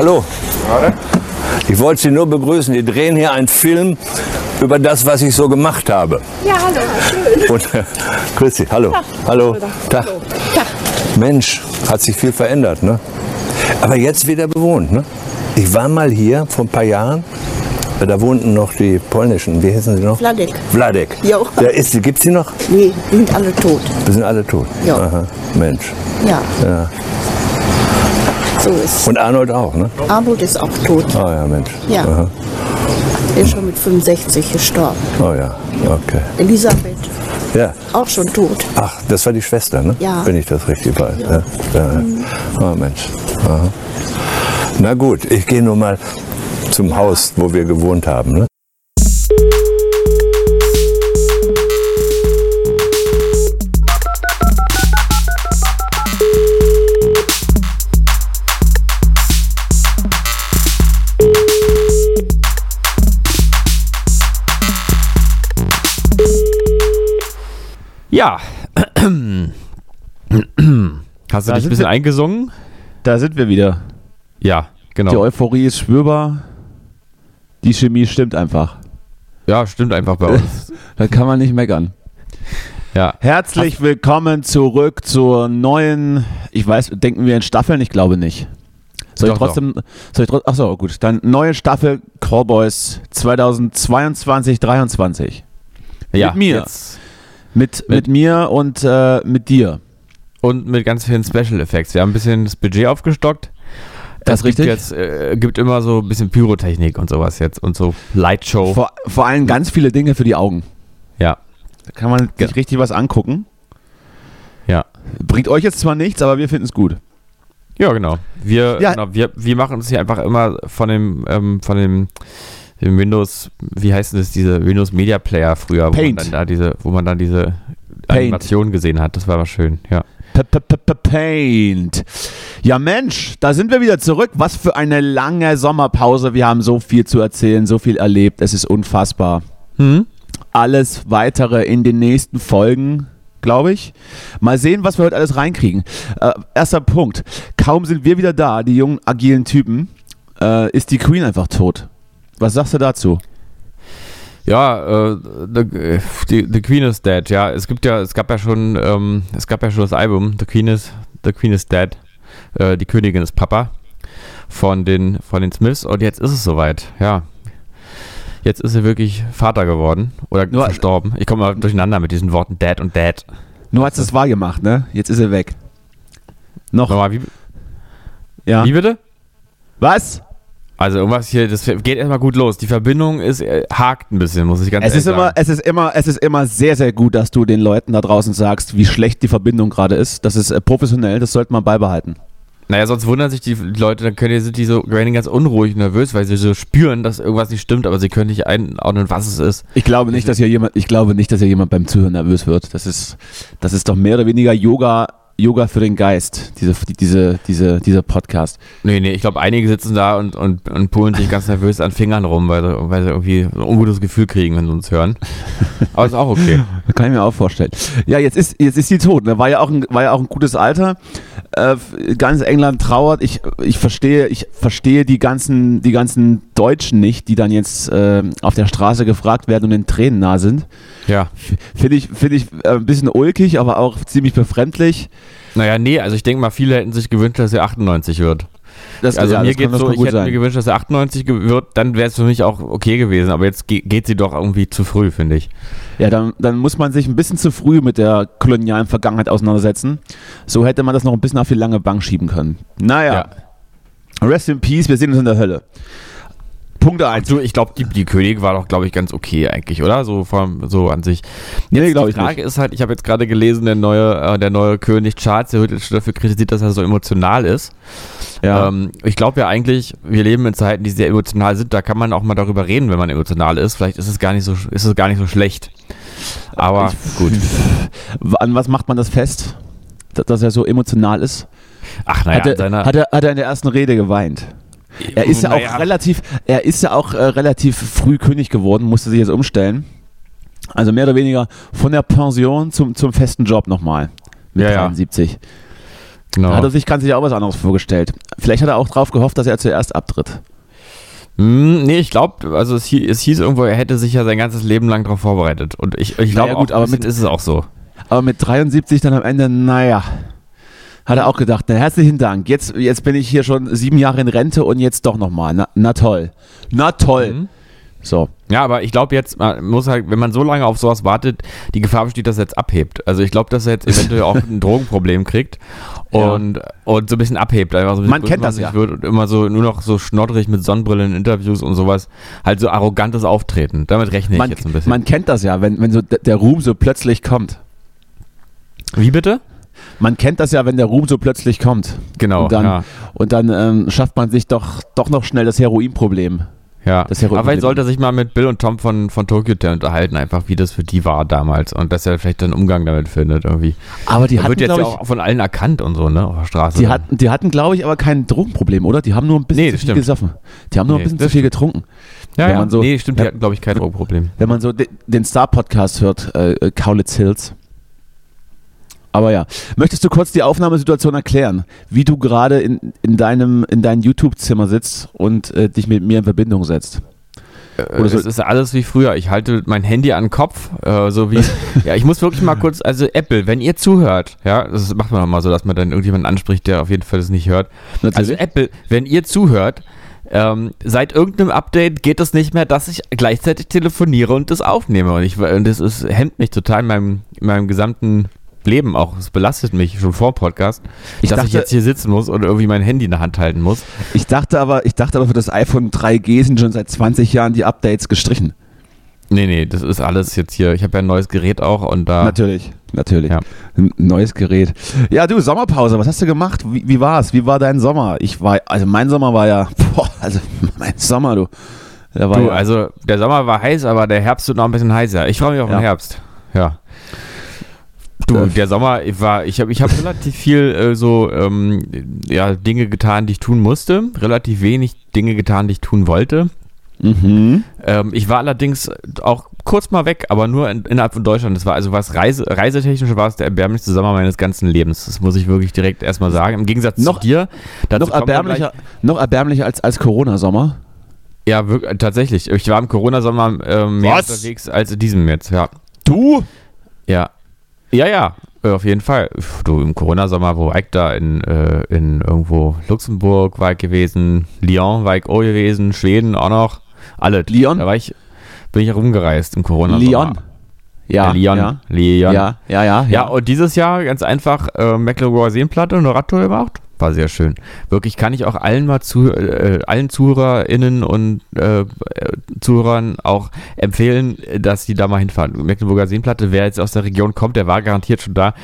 Hallo. Ich wollte Sie nur begrüßen. Wir drehen hier einen Film über das, was ich so gemacht habe. Ja, hallo. Schön. Und äh, grüß Sie. Hallo. Hallo. Tag. Tag. Mensch, hat sich viel verändert, ne? Aber jetzt wieder bewohnt, ne? Ich war mal hier vor ein paar Jahren. Da wohnten noch die polnischen, wie heißen sie noch? Wladek. Wladek. Jo. Der ist, gibt's die noch? Nee, die sind alle tot. Wir sind alle tot. Ja. Mensch. Ja, Ja. So ist Und Arnold auch, ne? Armut ist auch tot. Oh ja, Mensch. Ja. Aha. Er ist schon mit 65 gestorben. Oh ja, okay. Elisabeth, Ja. auch schon tot. Ach, das war die Schwester, ne? Ja. Wenn ich das richtig weiß. Ja. Ja. Oh Mensch. Aha. Na gut, ich gehe nur mal zum Haus, wo wir gewohnt haben. Ne? Ja. Hast du Da dich ein bisschen wir- eingesungen? Da sind wir wieder. Ja, Die genau. Euphorie ist spürbar. Die Chemie stimmt einfach. Ja, stimmt einfach bei uns. Da kann man nicht meckern. ja. Herzlich willkommen zurück zur neuen, ich weiß, denken wir in Staffeln? Ich glaube nicht. Soll ich Doch, trotzdem, soll ich trotzdem, achso, gut, dann neue Staffel Callboys 2022, 23. ja. Mit mir. Jetzt. Mit, mit mir und äh, mit dir. Und mit ganz vielen Special Effects. Wir haben ein bisschen das Budget aufgestockt. Das es gibt richtig. jetzt äh, gibt immer so ein bisschen Pyrotechnik und sowas jetzt und so Lightshow. Vor, vor allem ganz viele Dinge für die Augen. ja. Da kann man Ja. sich richtig was angucken. Ja. Bringt euch jetzt zwar nichts, aber wir finden es gut. Ja, genau. Wir, Ja. Genau, wir, wir machen uns hier einfach immer von dem, ähm, von dem, dem Windows, wie heißt das, diese Windows Media Player früher, wo man Paint. dann da diese, wo man dann diese Paint. Animation gesehen hat. Das war aber schön, ja. P -p -p -p Paint. Ja, Mensch, da sind wir wieder zurück. Was für eine lange Sommerpause. Wir haben so viel zu erzählen, so viel erlebt. Es ist unfassbar. Hm? Alles weitere in den nächsten Folgen, glaube ich. Mal sehen, was wir heute alles reinkriegen. Äh, erster Punkt. Kaum sind wir wieder da, die jungen, agilen Typen, äh, ist die Queen einfach tot. Was sagst du dazu? Ja, äh, the, die, the Queen is Dead. Ja, es gibt ja, es gab ja schon, ähm, es gab ja schon das Album The Queen is, The Queen is Dead. Äh, die Königin ist Papa von den von den Smiths und jetzt ist es soweit. Ja, jetzt ist er wirklich Vater geworden oder Nur- verstorben. Ich komme mal durcheinander mit diesen Worten Dad und Dad. Nur hat es wahr gemacht, ne? Jetzt ist er weg. Noch, Nochmal, wie, ja. wie bitte? Was? Also irgendwas hier, das geht erstmal gut los. Die Verbindung ist äh, hakt ein bisschen, muss ich ganz Es ehrlich ist, immer, sagen. es, ist immer, es ist immer sehr, sehr gut, dass du den Leuten da draußen sagst, wie schlecht die Verbindung gerade ist. Das ist äh, professionell, das sollte man beibehalten. Naja, sonst wundern sich die Leute, dann können die, sind die so werden ganz unruhig nervös, weil sie so spüren, dass irgendwas nicht stimmt, aber sie können nicht einordnen, was es ist. Ich glaube nicht, dass hier jemand, ich glaube nicht, dass hier jemand beim Zuhören nervös wird. Das ist, das ist doch mehr oder weniger Yoga, Yoga für den Geist, diese, diese, diese, dieser Podcast. Nee, nee, ich glaube, einige sitzen da und, und, und pullen sich ganz nervös an Fingern rum, weil sie, weil sie irgendwie ein ungutes Gefühl kriegen, wenn sie uns hören. Aber ist auch okay. Das kann ich mir auch vorstellen. Ja, jetzt ist, jetzt ist sie tot. Ne? War, ja auch ein, war ja auch ein gutes Alter. Äh, ganz England trauert. Ich, ich, verstehe, ich verstehe die ganzen, die ganzen Deutschen nicht, die dann jetzt äh, auf der Straße gefragt werden und in Tränen nah sind. Ja. Finde ich, finde ich äh, ein bisschen ulkig, aber auch ziemlich befremdlich. Naja, nee, also ich denke mal, viele hätten sich gewünscht, dass er 98 wird. Das, Also ja, mir das so, ich hätte mir sein. gewünscht, dass er 98 ge- wird, dann wäre es für mich auch okay gewesen, aber jetzt ge geht sie doch irgendwie zu früh, finde ich. Ja, dann, dann muss man sich ein bisschen zu früh mit der kolonialen Vergangenheit auseinandersetzen. So hätte man das noch ein bisschen auf die lange Bank schieben können. Naja, rest in peace, wir sehen uns in der Hölle. Punkt 1. Du, ich glaube, die, die König war doch, glaube ich, ganz okay eigentlich, oder? So, vom, so an sich. Nee, Jetzt glaub die ich Frage ist halt, ich habe jetzt gerade gelesen, der neue, äh, der neue König Charles, der wird jetzt schon dafür kritisiert, dass er so emotional ist. Ja. Ähm, ich glaube ja eigentlich, wir leben in Zeiten, die sehr emotional sind. Da kann man auch mal darüber reden, wenn man emotional ist. Vielleicht ist es gar nicht so, ist es gar nicht so schlecht. Aber gut. An was macht man das fest? Dass- er so emotional ist? Ach naja, hat, er, hat, er, hat er in der ersten Rede geweint? Er ist ja Naja. auch relativ, er ist ja auch äh, relativ früh König geworden, musste sich jetzt umstellen. Also mehr oder weniger von der Pension zum, zum festen Job nochmal. Mit Ja, ja. 73. Genau. Hat er sich, kann sich auch was anderes vorgestellt. Vielleicht hat er auch drauf gehofft, dass er zuerst abtritt. Hm, nee, ich glaube, also es hieß, es hieß irgendwo, er hätte sich ja sein ganzes Leben lang darauf vorbereitet. Und ich, ich glaube, Naja, gut, auch, aber mit- ist es auch so. Aber mit 73 dann am Ende, naja, hat er auch gedacht, na, herzlichen Dank. Jetzt, jetzt bin ich hier schon sieben Jahre in Rente und jetzt doch nochmal. Na, na toll. Na toll. Mhm. So. Ja, aber ich glaube jetzt, man muss halt, wenn man so lange auf sowas wartet, die Gefahr besteht, dass er jetzt abhebt. Also ich glaube, dass er jetzt eventuell auch ein Drogenproblem kriegt und, und so ein bisschen abhebt. Einfach so ein bisschen Man kennt das ja. Wird und immer so nur noch so schnoddrig mit Sonnenbrille in Interviews und sowas. Halt so arrogantes Auftreten. Damit rechne ich Man, jetzt ein bisschen. man kennt das ja, wenn, wenn so der Ruhm so plötzlich kommt. Wie bitte? Man kennt das ja, wenn der Ruhm so plötzlich kommt. Genau, Und dann, ja. und dann ähm, schafft man sich doch, doch noch schnell das Heroinproblem. Ja, Das Heroin- aber vielleicht sollte er sich mal mit Bill und Tom von, von Tokyo Hotel unterhalten, einfach wie das für die war damals und dass er vielleicht einen Umgang damit findet irgendwie. Aber die er hatten, wird jetzt ja auch von allen erkannt und so, ne, auf der Straße. die dann. hatten, die hatten glaube ich, aber kein Drogenproblem, oder? Die haben nur ein bisschen Nee, zu viel stimmt. gesoffen. Die haben nur Nee, ein bisschen zu viel getrunken. ja, wenn ja. man so- nee, stimmt, die hatten, glaube ich, kein Drogenproblem. Wenn man so de, den Star-Podcast hört, äh, äh, Kaulitz Hills. Aber ja, möchtest du kurz die Aufnahmesituation erklären, wie du gerade in, in deinem in deinem YouTube-Zimmer sitzt und äh, dich mit mir in Verbindung setzt? Oder so- es ist alles wie früher. Ich halte mein Handy an den Kopf, äh, so wie. ja, ich muss wirklich mal kurz, also Apple, wenn ihr zuhört, ja, das macht man auch mal so, dass man dann irgendjemanden anspricht, der auf jeden Fall das nicht hört. Also Apple, wenn ihr zuhört, ähm, seit irgendeinem Update geht es nicht mehr, dass ich gleichzeitig telefoniere und das aufnehme. Und, ich, und das ist, hemmt mich total in meinem, in meinem gesamten Leben auch. Es belastet mich schon vor Podcast, Ich dass ich dachte- jetzt hier sitzen muss und irgendwie mein Handy in der Hand halten muss. ich dachte aber, ich dachte aber für das iPhone 3G sind schon seit 20 Jahren die Updates gestrichen. Nee, nee, das ist alles jetzt hier. Ich habe ja ein neues Gerät auch und da. Natürlich, natürlich. Ja. Ein neues Gerät. Ja, du, Sommerpause, was hast du gemacht? Wie, wie war's? Wie war dein Sommer? Ich war, also mein Sommer war ja, boah, also mein Sommer, du. Du, ja, also der Sommer war heiß, aber der Herbst wird noch ein bisschen heißer. Ich freue mich auf Ja. den Herbst. Ja. Du, Äh. der Sommer ich war, ich habe ich hab relativ viel äh, so ähm, ja, Dinge getan, die ich tun musste, relativ wenig Dinge getan, die ich tun wollte. mhm. Ähm, ich war allerdings auch kurz mal weg, aber nur in, innerhalb von Deutschland. Das war also was Reise, reisetechnisch war es der erbärmlichste Sommer meines ganzen Lebens. Das muss ich wirklich direkt erstmal sagen. Im Gegensatz Noch- zu dir. noch erbärmlicher, noch erbärmlicher als, als Corona-Sommer. Ja, wirklich, tatsächlich. Ich war im Corona-Sommer ähm, mehr Was? unterwegs als in diesem jetzt, ja. Du? Ja. Ja, ja, äh, auf jeden Fall. Du, im Corona-Sommer, wo war ich da? In, äh, in irgendwo Luxemburg war ich gewesen, Lyon war ich auch gewesen, Schweden auch noch. Alle. Lyon? Da war ich, bin ich herumgereist im Corona-Sommer. Lyon. Ja, Äh, Lyon. Ja, Lyon. ja, ja, ja. Ja, und dieses Jahr ganz einfach äh, Mecklenburger Seenplatte eine Radtour gemacht. War sehr schön. Wirklich kann ich auch allen mal zu, äh, allen ZuhörerInnen und äh, äh, Zuhörern auch empfehlen, dass die da mal hinfahren. Mecklenburger Seenplatte, wer jetzt aus der Region kommt, der war garantiert schon da.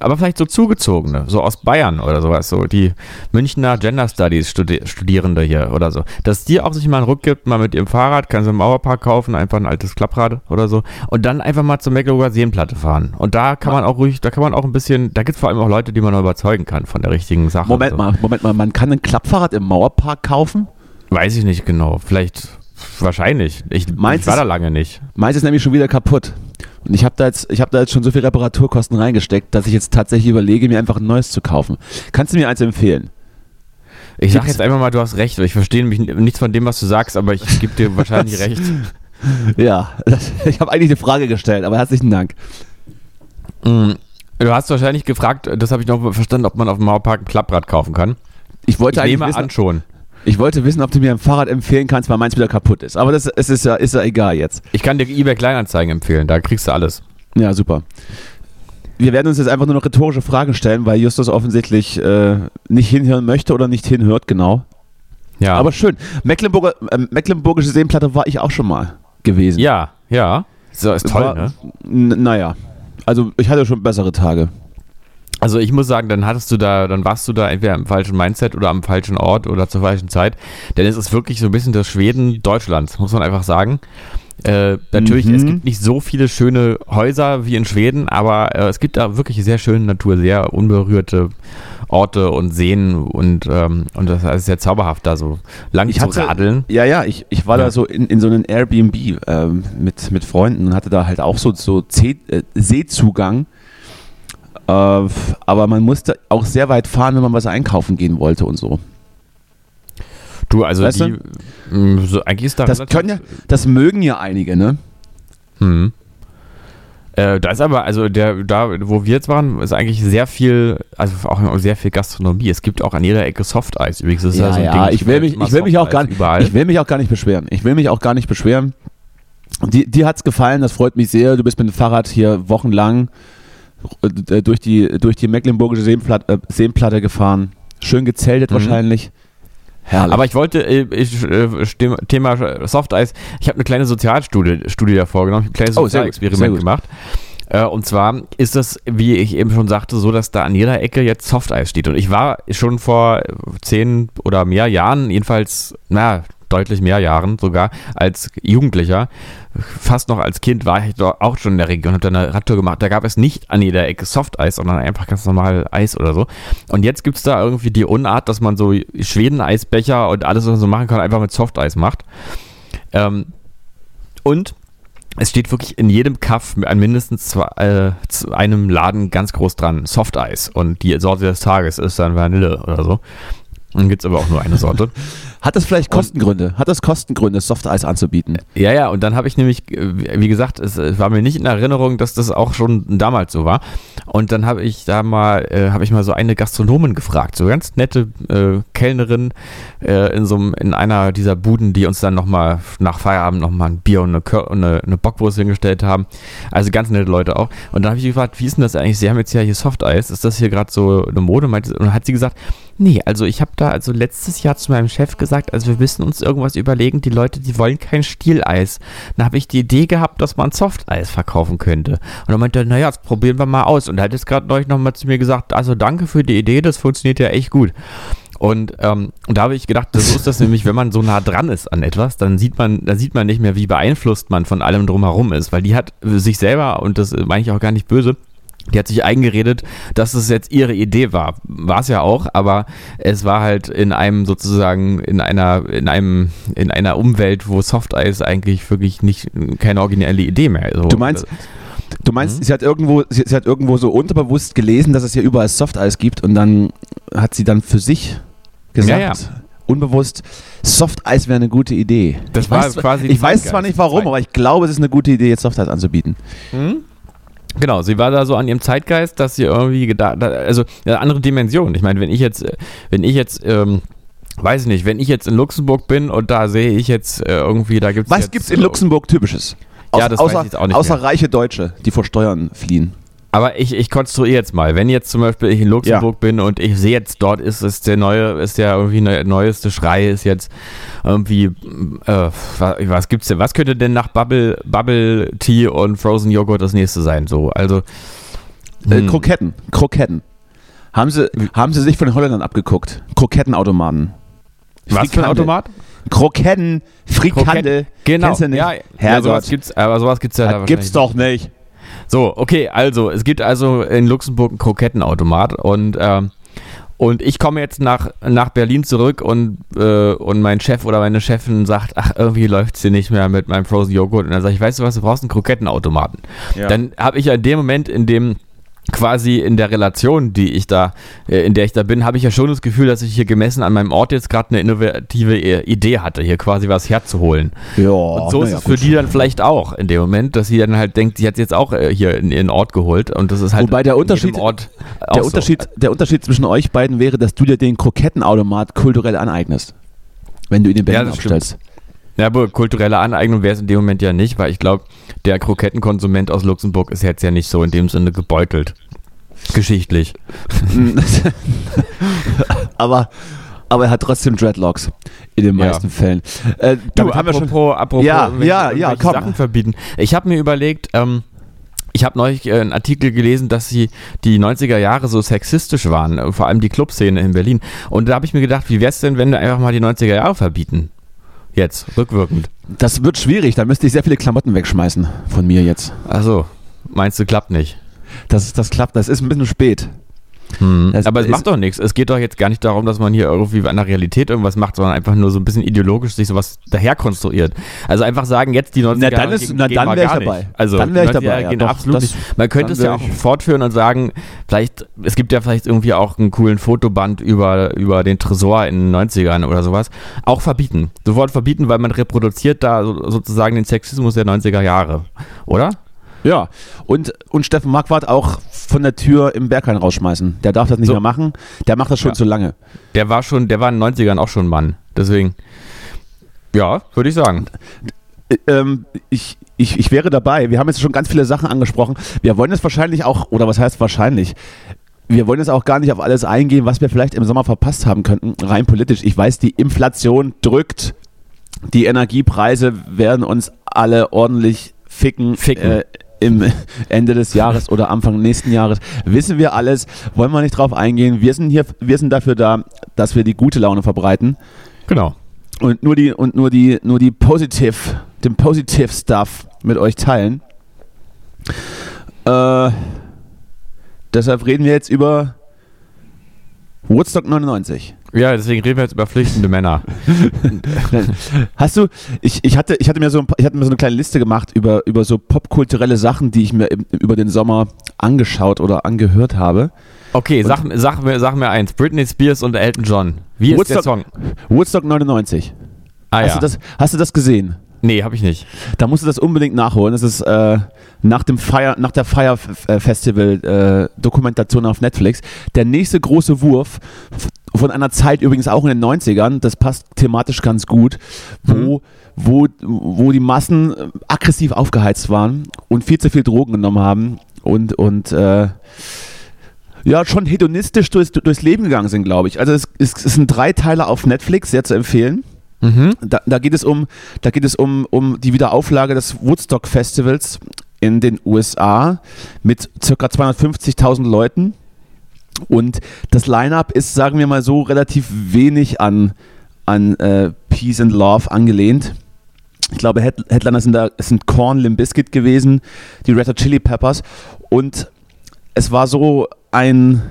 Aber vielleicht so Zugezogene, so aus Bayern oder sowas, so die Münchner Gender Studies Studi Studierende hier oder so. Dass die auch sich mal einen Ruck gibt, mal mit ihrem Fahrrad, kann sie im Mauerpark kaufen, einfach ein altes Klapprad oder so und dann einfach mal zur Mecklenburger Seenplatte fahren. Und da kann man auch ruhig, da kann man auch ein bisschen, da gibt es vor allem auch Leute, die man noch überzeugen kann von der richtigen Sache. Moment mal, Moment mal, man kann ein Klappfahrrad im Mauerpark kaufen? Weiß ich nicht genau. Vielleicht, wahrscheinlich. Ich, ich war es- da lange nicht. Meins ist nämlich schon wieder kaputt. Und ich habe da, jetzt- ich hab da jetzt schon so viel Reparaturkosten reingesteckt, dass ich jetzt tatsächlich überlege, mir einfach ein neues zu kaufen. Kannst du mir eins empfehlen? Ich sag Gibt's- jetzt einfach mal, du hast recht. Ich verstehe nämlich nichts von dem, was du sagst, aber ich gebe dir wahrscheinlich recht. Ja, das, ich habe eigentlich eine Frage gestellt, aber herzlichen Dank. Du hast wahrscheinlich gefragt, das habe ich noch verstanden, ob man auf dem Mauerpark ein Klapprad kaufen kann. Ich Ich wollte, eigentlich nehme wissen, an schon. ich wollte wissen, ob du mir ein Fahrrad empfehlen kannst, weil meins wieder kaputt ist. Aber das es ist, ja, ist ja egal jetzt. Ich kann dir eBay Kleinanzeigen empfehlen, da kriegst du alles. Ja, super. Wir werden uns jetzt einfach nur noch rhetorische Fragen stellen, weil Justus offensichtlich äh, nicht hinhören möchte oder nicht hinhört, genau. Ja. Aber schön. Mecklenburger, äh, Mecklenburgische Seenplatte war ich auch schon mal gewesen. ja, ja. So, ist toll, War- ne? Naja, also ich hatte schon bessere Tage. Also ich muss sagen, dann hattest du da, dann warst du da entweder im falschen Mindset oder am falschen Ort oder zur falschen Zeit. Denn es ist wirklich so ein bisschen das Schweden Deutschlands, muss man einfach sagen. Äh, natürlich, Mhm. es gibt nicht so viele schöne Häuser wie in Schweden, aber äh, es gibt da wirklich sehr schöne Natur, sehr unberührte Orte und Seen und, ähm, und das ist sehr zauberhaft, da so lang Ich zu hatte- radeln. Ja, ja, ich, ich war Ja. da so in, in so einem Airbnb ähm, mit, mit Freunden und hatte da halt auch so, so See, äh, Seezugang. Äh, aber man musste auch sehr weit fahren, wenn man was einkaufen gehen wollte und so. Du, also Weißt die, mh, so, eigentlich ist da Das können ja, das mögen ja einige, ne? Hm. Äh, da ist aber, also der, da, wo wir jetzt waren, ist eigentlich sehr viel, also auch sehr viel Gastronomie. Es gibt auch an jeder Ecke Softeis. Übrigens ist Ja, so ein ja, Ding. ich will mich, ich will mich auch gar nicht, überall. ich will mich auch gar nicht beschweren. Ich will mich auch gar nicht beschweren. Die, dir hat's gefallen, das freut mich sehr. Du bist mit dem Fahrrad hier wochenlang äh, durch die, durch die Mecklenburgische Seenplatte, äh, Seenplatte gefahren. Schön gezeltet Mhm. wahrscheinlich. Herrlich. Aber ich wollte, äh, ich, äh, Thema Softeis, ich habe eine kleine Sozialstudie Studie davor genommen, ich habe ein kleines Oh, Sozialexperiment gemacht. Äh, und zwar ist das, wie ich eben schon sagte, so, dass da an jeder Ecke jetzt Softeis steht. Und ich war schon vor zehn oder mehr Jahren, jedenfalls, na, deutlich mehr Jahren sogar, als Jugendlicher, fast noch als Kind war ich dort auch schon in der Region, habe da eine Radtour gemacht. Da gab es nicht an jeder Ecke Softeis, sondern einfach ganz normal Eis oder so. Und jetzt gibt es da irgendwie die Unart, dass man so Schweden-Eisbecher und alles, was man so machen kann, einfach mit Softeis macht. Ähm, und es steht wirklich in jedem Kaff an mindestens zwei, äh, zu einem Laden ganz groß dran Softeis. Und die Sorte des Tages ist dann Vanille oder so. Dann gibt es aber auch nur eine Sorte. Hat das vielleicht Kostengründe? Hat das Kostengründe, Softeis anzubieten? Ja, ja, und dann habe ich nämlich, äh, wie gesagt, es äh, war mir nicht in Erinnerung, dass das auch schon damals so war. Und dann habe ich da mal, äh, habe ich mal so eine Gastronomin gefragt, so ganz nette äh, Kellnerin äh, in so einem, in einer dieser Buden, die uns dann nochmal nach Feierabend nochmal ein Bier und eine, Kör und eine, eine Bockwurst hingestellt haben. Also ganz nette Leute auch. Und dann habe ich gefragt, wie ist denn das eigentlich? Sie haben jetzt ja hier Softeis, ist das hier gerade so eine Mode? Und dann hat sie gesagt, Nee, also ich habe da also letztes Jahr zu meinem Chef gesagt, also wir müssen uns irgendwas überlegen, die Leute, die wollen kein Stieleis. Dann habe ich die Idee gehabt, dass man Softeis verkaufen könnte. Und dann meinte er, naja, das probieren wir mal aus. Und er hat jetzt gerade neulich nochmal zu mir gesagt, also danke für die Idee, das funktioniert ja echt gut. Und, ähm, und da habe ich gedacht, so ist das nämlich, wenn man so nah dran ist an etwas, dann sieht man, dann sieht man nicht mehr, wie beeinflusst man von allem drumherum ist, weil die hat sich selber, und das meine ich auch gar nicht böse, die hat sich eingeredet, dass es jetzt ihre Idee war. War es ja auch, aber es war halt in einem sozusagen, in einer, in einem, in einer Umwelt, wo Softeis eigentlich wirklich nicht, keine originelle Idee mehr ist. Du meinst, du meinst, sie hat irgendwo, sie, sie hat irgendwo so unterbewusst gelesen, dass es hier überall Softeis gibt und dann hat sie dann für sich gesagt, Ja, ja. unbewusst, Softeis wäre eine gute Idee. Das ich war weiß, quasi Ich weiß zwar nicht warum, aber ich glaube, es ist eine gute Idee, jetzt Softeis anzubieten. Genau, sie war da so an ihrem Zeitgeist, dass sie irgendwie gedacht, also eine andere Dimension. Ich meine, wenn ich jetzt, äh, wenn ich jetzt, ähm, weiß ich nicht, wenn ich jetzt in Luxemburg bin und da sehe ich jetzt äh, irgendwie, da gibt es Was jetzt, gibt's in Luxemburg typisches? Ja, das weiß außer ich jetzt auch nicht außer mehr. reiche Deutsche, die vor Steuern fliehen. Aber ich, ich konstruiere jetzt mal, wenn jetzt zum Beispiel ich in Luxemburg bin und ich sehe jetzt dort ist es der neue, ist der irgendwie der neueste Schrei ist jetzt irgendwie, äh, was, was gibt's denn, was könnte denn nach Bubble, Bubble Tea und Frozen Joghurt das nächste sein? So, also Äh, hm. Kroketten, Kroketten. Haben sie, haben sie sich von den Holländern abgeguckt? Krokettenautomaten. was für ein. Automat? Kroketten, Frikandel. Genau, Kennst du nicht? ja, ja Herrgott. sowas gibt's, aber sowas gibt's ja da das gibt's doch nicht. So, okay, also es gibt also in Luxemburg einen Krokettenautomat und ähm, und ich komme jetzt nach, nach Berlin zurück und, äh, und mein Chef oder meine Chefin sagt, ach, irgendwie läuft es hier nicht mehr mit meinem Frozen Joghurt. Und dann sage ich, weißt du was, du brauchst einen Krokettenautomaten. Ja. Dann habe ich ja in dem Moment, in dem quasi in der Relation, die ich da, äh, in der ich da bin, habe ich ja schon das Gefühl, dass ich hier gemessen an meinem Ort jetzt gerade eine innovative äh, Idee hatte, hier quasi was herzuholen. Ja, Und so ist es für die dann vielleicht auch in dem Moment, dass sie dann halt denkt, sie hat jetzt auch äh, hier in ihren Ort geholt und das ist halt Wobei der Unterschied- Der so. Unterschied, der Unterschied zwischen euch beiden wäre, dass du dir den Krokettenautomat kulturell aneignest. Wenn du ihn in Berlin das stimmt. Ja, aber kulturelle Aneignung wäre es in dem Moment ja nicht, weil ich glaube, der Krokettenkonsument aus Luxemburg ist jetzt ja nicht so in dem Sinne gebeutelt. Geschichtlich. aber, aber er hat trotzdem Dreadlocks. In den Ja. meisten Fällen. Äh, Du, haben wir schon. apropos, apropos Ja, ja, ja, komm. Sachen verbieten. Ich habe mir überlegt, ähm, ich habe neulich äh, einen Artikel gelesen, dass sie die 90er Jahre so sexistisch waren, äh, vor allem die Clubszene in Berlin. Und da habe ich mir gedacht, wie wäre es denn, wenn wir einfach mal die 90er Jahre verbieten? Jetzt, rückwirkend. Das wird schwierig. Da müsste ich sehr viele Klamotten wegschmeißen von mir jetzt. Achso, meinst du, klappt nicht? Das, das klappt. Das ist ein bisschen spät. Hm. Das Aber es macht doch nichts. Es geht doch jetzt gar nicht darum, dass man hier irgendwie an der Realität irgendwas macht, sondern einfach nur so ein bisschen ideologisch sich sowas daher konstruiert. Also einfach sagen, jetzt die 90er Na, dann Jahre ist- na, dann mal wär ich dabei. nicht. Also Dann wär ich die 90er dabei, ja, gehen doch, absolut das-. Man könnte es ja auch fortführen und sagen, vielleicht, es gibt ja vielleicht irgendwie auch einen coolen Fotoband über, über den Tresor in den 90ern oder sowas. Auch verbieten. Sofort verbieten, weil man reproduziert da so, sozusagen den Sexismus der 90er Jahre. Oder? Ja, und, und Steffen Marquardt auch von der Tür im Berghain rausschmeißen. Der darf das nicht So. mehr machen. Der macht das schon Ja. zu lange. Der war schon, der war in den 90ern auch schon ein Mann. Deswegen, ja, würde ich sagen. Äh, Ähm, ich, ich, ich wäre dabei. Wir haben jetzt schon ganz viele Sachen angesprochen. Wir wollen jetzt wahrscheinlich auch, oder was heißt wahrscheinlich? Wir wollen jetzt auch gar nicht auf alles eingehen, was wir vielleicht im Sommer verpasst haben könnten, rein politisch. Ich weiß, die Inflation drückt, die Energiepreise werden uns alle ordentlich ficken. Ficken. Äh, im Ende des Jahres oder Anfang nächsten Jahres. Wissen wir alles, wollen wir nicht drauf eingehen. Wir sind hier, wir sind dafür da, dass wir die gute Laune verbreiten Genau. und nur die und nur die nur die positive den positive Stuff mit euch teilen. Äh, deshalb reden wir jetzt über Woodstock 99. Ja, deswegen reden wir jetzt über flüchtende Männer. Hast du ich, ich hatte ich hatte mir so ein, ich hatte mir so eine kleine Liste gemacht über über so popkulturelle Sachen, die ich mir im, über den Sommer angeschaut oder angehört habe. Okay, sag, sag, mir, sag mir eins. Britney Spears und Elton John. Wie ist der Song? Woodstock 99. Ah Hast ja. du das hast du das gesehen? nee, hab ich nicht. Da musst du das unbedingt nachholen. Das ist äh, nach, dem Fire, nach der Fire äh, Festival äh, Dokumentation auf Netflix. Der nächste große Wurf von einer Zeit übrigens auch in den 90ern, das passt thematisch ganz gut, wo, wo, wo die Massen äh, aggressiv aufgeheizt waren und viel zu viel Drogen genommen haben und, und äh, ja, schon hedonistisch durchs, durchs Leben gegangen sind, glaube ich. Also es, es, es sind drei Teile auf Netflix, sehr zu empfehlen. Mhm. Da, da geht es um, da geht es um, um die Wiederauflage des Woodstock Festivals in den USA mit ca. 250.000 Leuten. Und das Line-up ist, sagen wir mal so, relativ wenig an, an äh, Peace and Love angelehnt. Ich glaube, Head Headliner sind da sind Korn, Limp gewesen, die Red Hot Chili Peppers und es war so ein,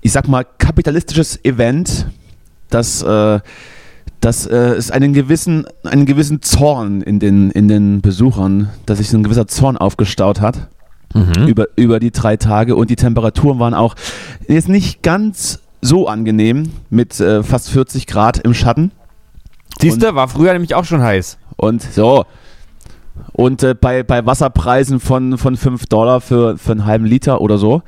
ich sag mal, kapitalistisches Event, das, äh, das äh, es einen gewissen, einen gewissen Zorn in den, in den Besuchern, dass sich so ein gewisser Zorn aufgestaut hat Mhm. über, über die drei Tage und die Temperaturen waren auch jetzt nicht ganz so angenehm mit äh, fast 40 Grad im Schatten. Siehst du, war früher nämlich auch schon heiß. Und so. Und äh, bei, bei Wasserpreisen von, von 5 Dollar für, für einen halben Liter oder so.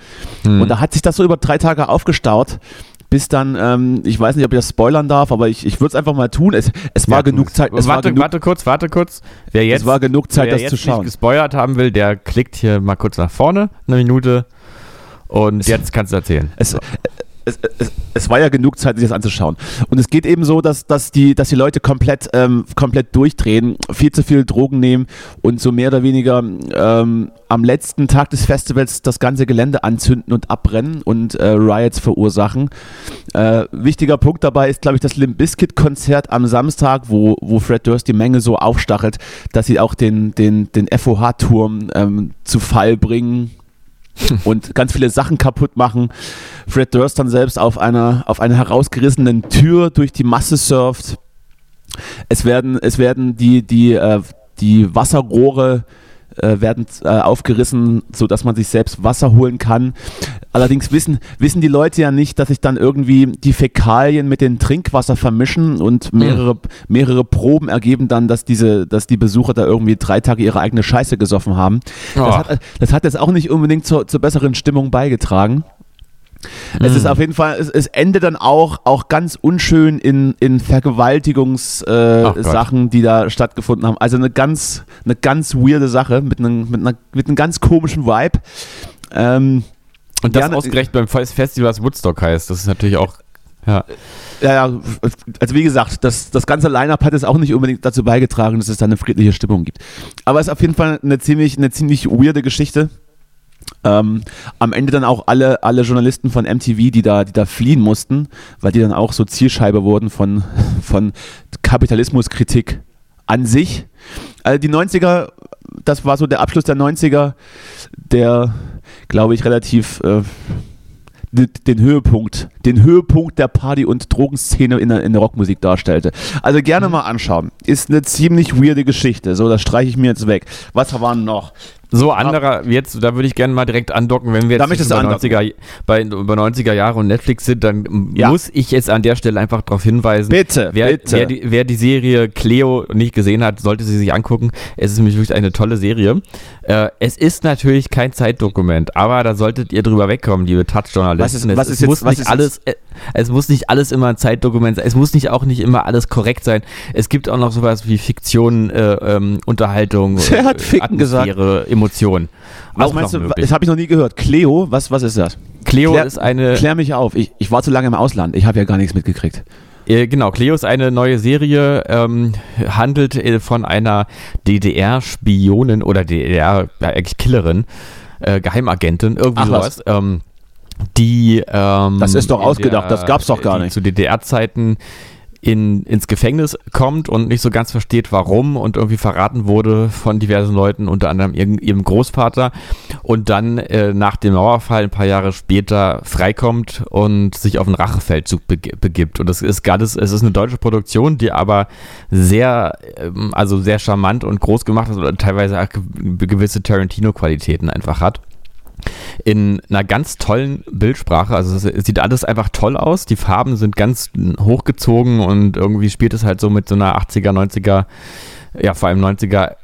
Mhm. Und da hat sich das so über drei Tage aufgestaut, bis dann, ähm, ich weiß nicht, ob ich das spoilern darf, aber ich, ich würde es einfach mal tun. Es, es war Ja, genug Zeit. Es war warte, genug, warte kurz, warte kurz. Wer jetzt, es war genug Zeit, wer das jetzt zu schauen. gespoilert haben will, der klickt hier mal kurz nach vorne, eine Minute. Und jetzt kannst du erzählen. Es, es, es, es war ja genug Zeit, sich das anzuschauen. Und es geht eben so, dass, dass, die, dass die Leute komplett, ähm, komplett durchdrehen, viel zu viel Drogen nehmen und so mehr oder weniger ähm, am letzten Tag des Festivals das ganze Gelände anzünden und abbrennen und äh, Riots verursachen. Äh, wichtiger Punkt dabei ist, glaube ich, das Limp Bizkit-Konzert am Samstag, wo, wo Fred Durst die Menge so aufstachelt, dass sie auch den, den, den FOH-Turm ähm, zu Fall bringen und ganz viele Sachen kaputt machen. Fred Durst dann selbst auf einer, auf einer herausgerissenen Tür durch die Masse surft. Es werden, es werden die, die, äh, die Wasserrohre äh, werden äh, aufgerissen, sodass man sich selbst Wasser holen kann. Allerdings wissen, wissen die Leute ja nicht, dass sich dann irgendwie die Fäkalien mit dem Trinkwasser vermischen und mehrere, mehrere Proben ergeben dann, dass diese, dass die Besucher da irgendwie drei Tage ihre eigene Scheiße gesoffen haben. Das, hat, das hat jetzt auch nicht unbedingt zur, zur besseren Stimmung beigetragen. Es ist auf jeden Fall, es, es endet dann auch, auch ganz unschön in, in Vergewaltigungssachen, Ach äh, die da stattgefunden haben. Also eine ganz, eine ganz weirde Sache mit einem, mit, einer, mit einem ganz komischen Vibe. Ähm, Und das Gerne- ausgerechnet beim Fes- Festival, was Woodstock heißt. Das ist natürlich auch. Ja. ja, ja, also wie gesagt, das, das ganze Line-Up hat es auch nicht unbedingt dazu beigetragen, dass es da eine friedliche Stimmung gibt. Aber es ist auf jeden Fall eine ziemlich, eine ziemlich weirde Geschichte. Ähm, am Ende dann auch alle, alle Journalisten von MTV, die da, die da fliehen mussten, weil die dann auch so Zielscheibe wurden von, von Kapitalismuskritik an sich. Also die 90er, das war so der Abschluss der 90er, der, glaube ich, relativ, äh, den, Höhepunkt, den Höhepunkt der Party- und Drogenszene in der, in der Rockmusik darstellte. Also Mhm. gerne mal anschauen. Ist eine ziemlich weirde Geschichte. So, das streiche ich mir jetzt weg. Was waren noch? So anderer, jetzt, da würde ich gerne mal direkt andocken, wenn wir jetzt andocken. 90er, bei, über 90er Jahre und Netflix sind, dann Ja. muss ich jetzt an der Stelle einfach darauf hinweisen, Bitte, wer, bitte. Wer, die, wer die Serie Cleo nicht gesehen hat, sollte sie sich angucken. Es ist nämlich wirklich eine tolle Serie. Äh, es ist natürlich kein Zeitdokument, aber da solltet ihr drüber wegkommen, liebe Touch-Journalisten. Was ist- was es, ist jetzt- muss was nicht ist alles, äh, es muss nicht alles immer ein Zeitdokument sein. Es muss nicht auch nicht immer alles korrekt sein. Es gibt auch noch sowas wie Fiktion, äh, ähm, Unterhaltung, äh, Ficken gesagt? Emotionen. Was meinst du? möglich. Das habe ich noch nie gehört. Cleo, was, was ist das? Cleo Klär- ist eine, Klär mich auf. Ich, ich war zu lange im Ausland. Ich habe ja gar nichts mitgekriegt. äh, genau, Cleo ist eine neue Serie, ähm, handelt äh, von einer DDR-Spionin oder DDR, ja, eigentlich Killerin, äh, Geheimagentin, irgendwie Ach was. sowas. Ähm, die ähm, Das ist doch ausgedacht, das gab's doch gar nicht. Zu DDR-Zeiten in, ins Gefängnis kommt und nicht so ganz versteht, warum und irgendwie verraten wurde von diversen Leuten, unter anderem ihrem, Großvater und dann äh, nach dem Mauerfall ein paar Jahre später freikommt und sich auf einen Rachefeldzug beg- begibt. Und das ist ganz, es ist eine deutsche Produktion, die aber sehr, ähm, also sehr charmant und groß gemacht ist oder teilweise auch ge- gewisse Tarantino-Qualitäten einfach hat in einer ganz tollen Bildsprache. Also es, sieht alles einfach toll aus. Die Farben sind ganz hochgezogen und irgendwie spielt es halt so mit so einer 80er, 90er, ja vor allem 90er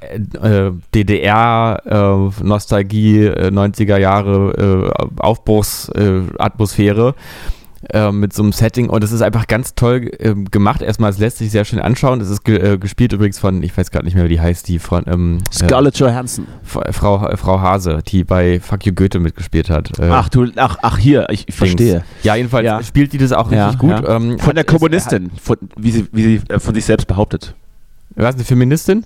äh, DDR äh, Nostalgie, äh, 90er Jahre äh, Aufbruchsatmosphäre. Äh, äh, mit so einem Setting und es ist einfach ganz toll äh, gemacht. Erstmal, es lässt sich sehr schön anschauen. Es ist ge äh, gespielt übrigens von, ich weiß gerade nicht mehr, wie die heißt, die von ähm, Scarlett Johansson. äh, Frau, äh, Frau Hase, die bei Fuck You Goethe mitgespielt hat. Äh, Ach du, ach, ach hier, ich, verstehe. Dings. Ja, jedenfalls Ja. spielt die das auch richtig gut. ja. Ähm, Von der Kommunistin, von, wie sie, wie sie äh, von sich selbst behauptet. Ist, was, eine Feministin?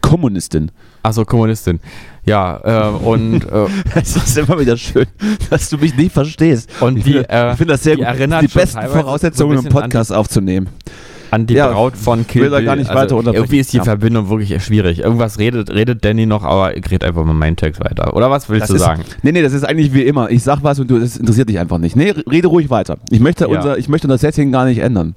Kommunistin. Achso, Kommunistin. Ja, äh, und, äh, Es ist immer wieder schön, dass du mich nicht verstehst. und Ich die, finde, äh, ich finde das sehr die gut. erinnert die besten Voraussetzungen, so um ein bisschen Podcast aufzunehmen. an die Ja, Braut von Kill will da gar nicht also, weiter unterbrechen. Irgendwie ist die Ja. Verbindung wirklich schwierig. Irgendwas redet, redet Danny noch, aber ich rede einfach mal meinen Text weiter. Oder was willst Das du ist, sagen? Nee, nee, das ist eigentlich wie immer. Ich sag was und du, das interessiert dich einfach nicht. Nee, rede ruhig weiter. Ich möchte, Ja. unser, ich möchte unser Setting gar nicht ändern.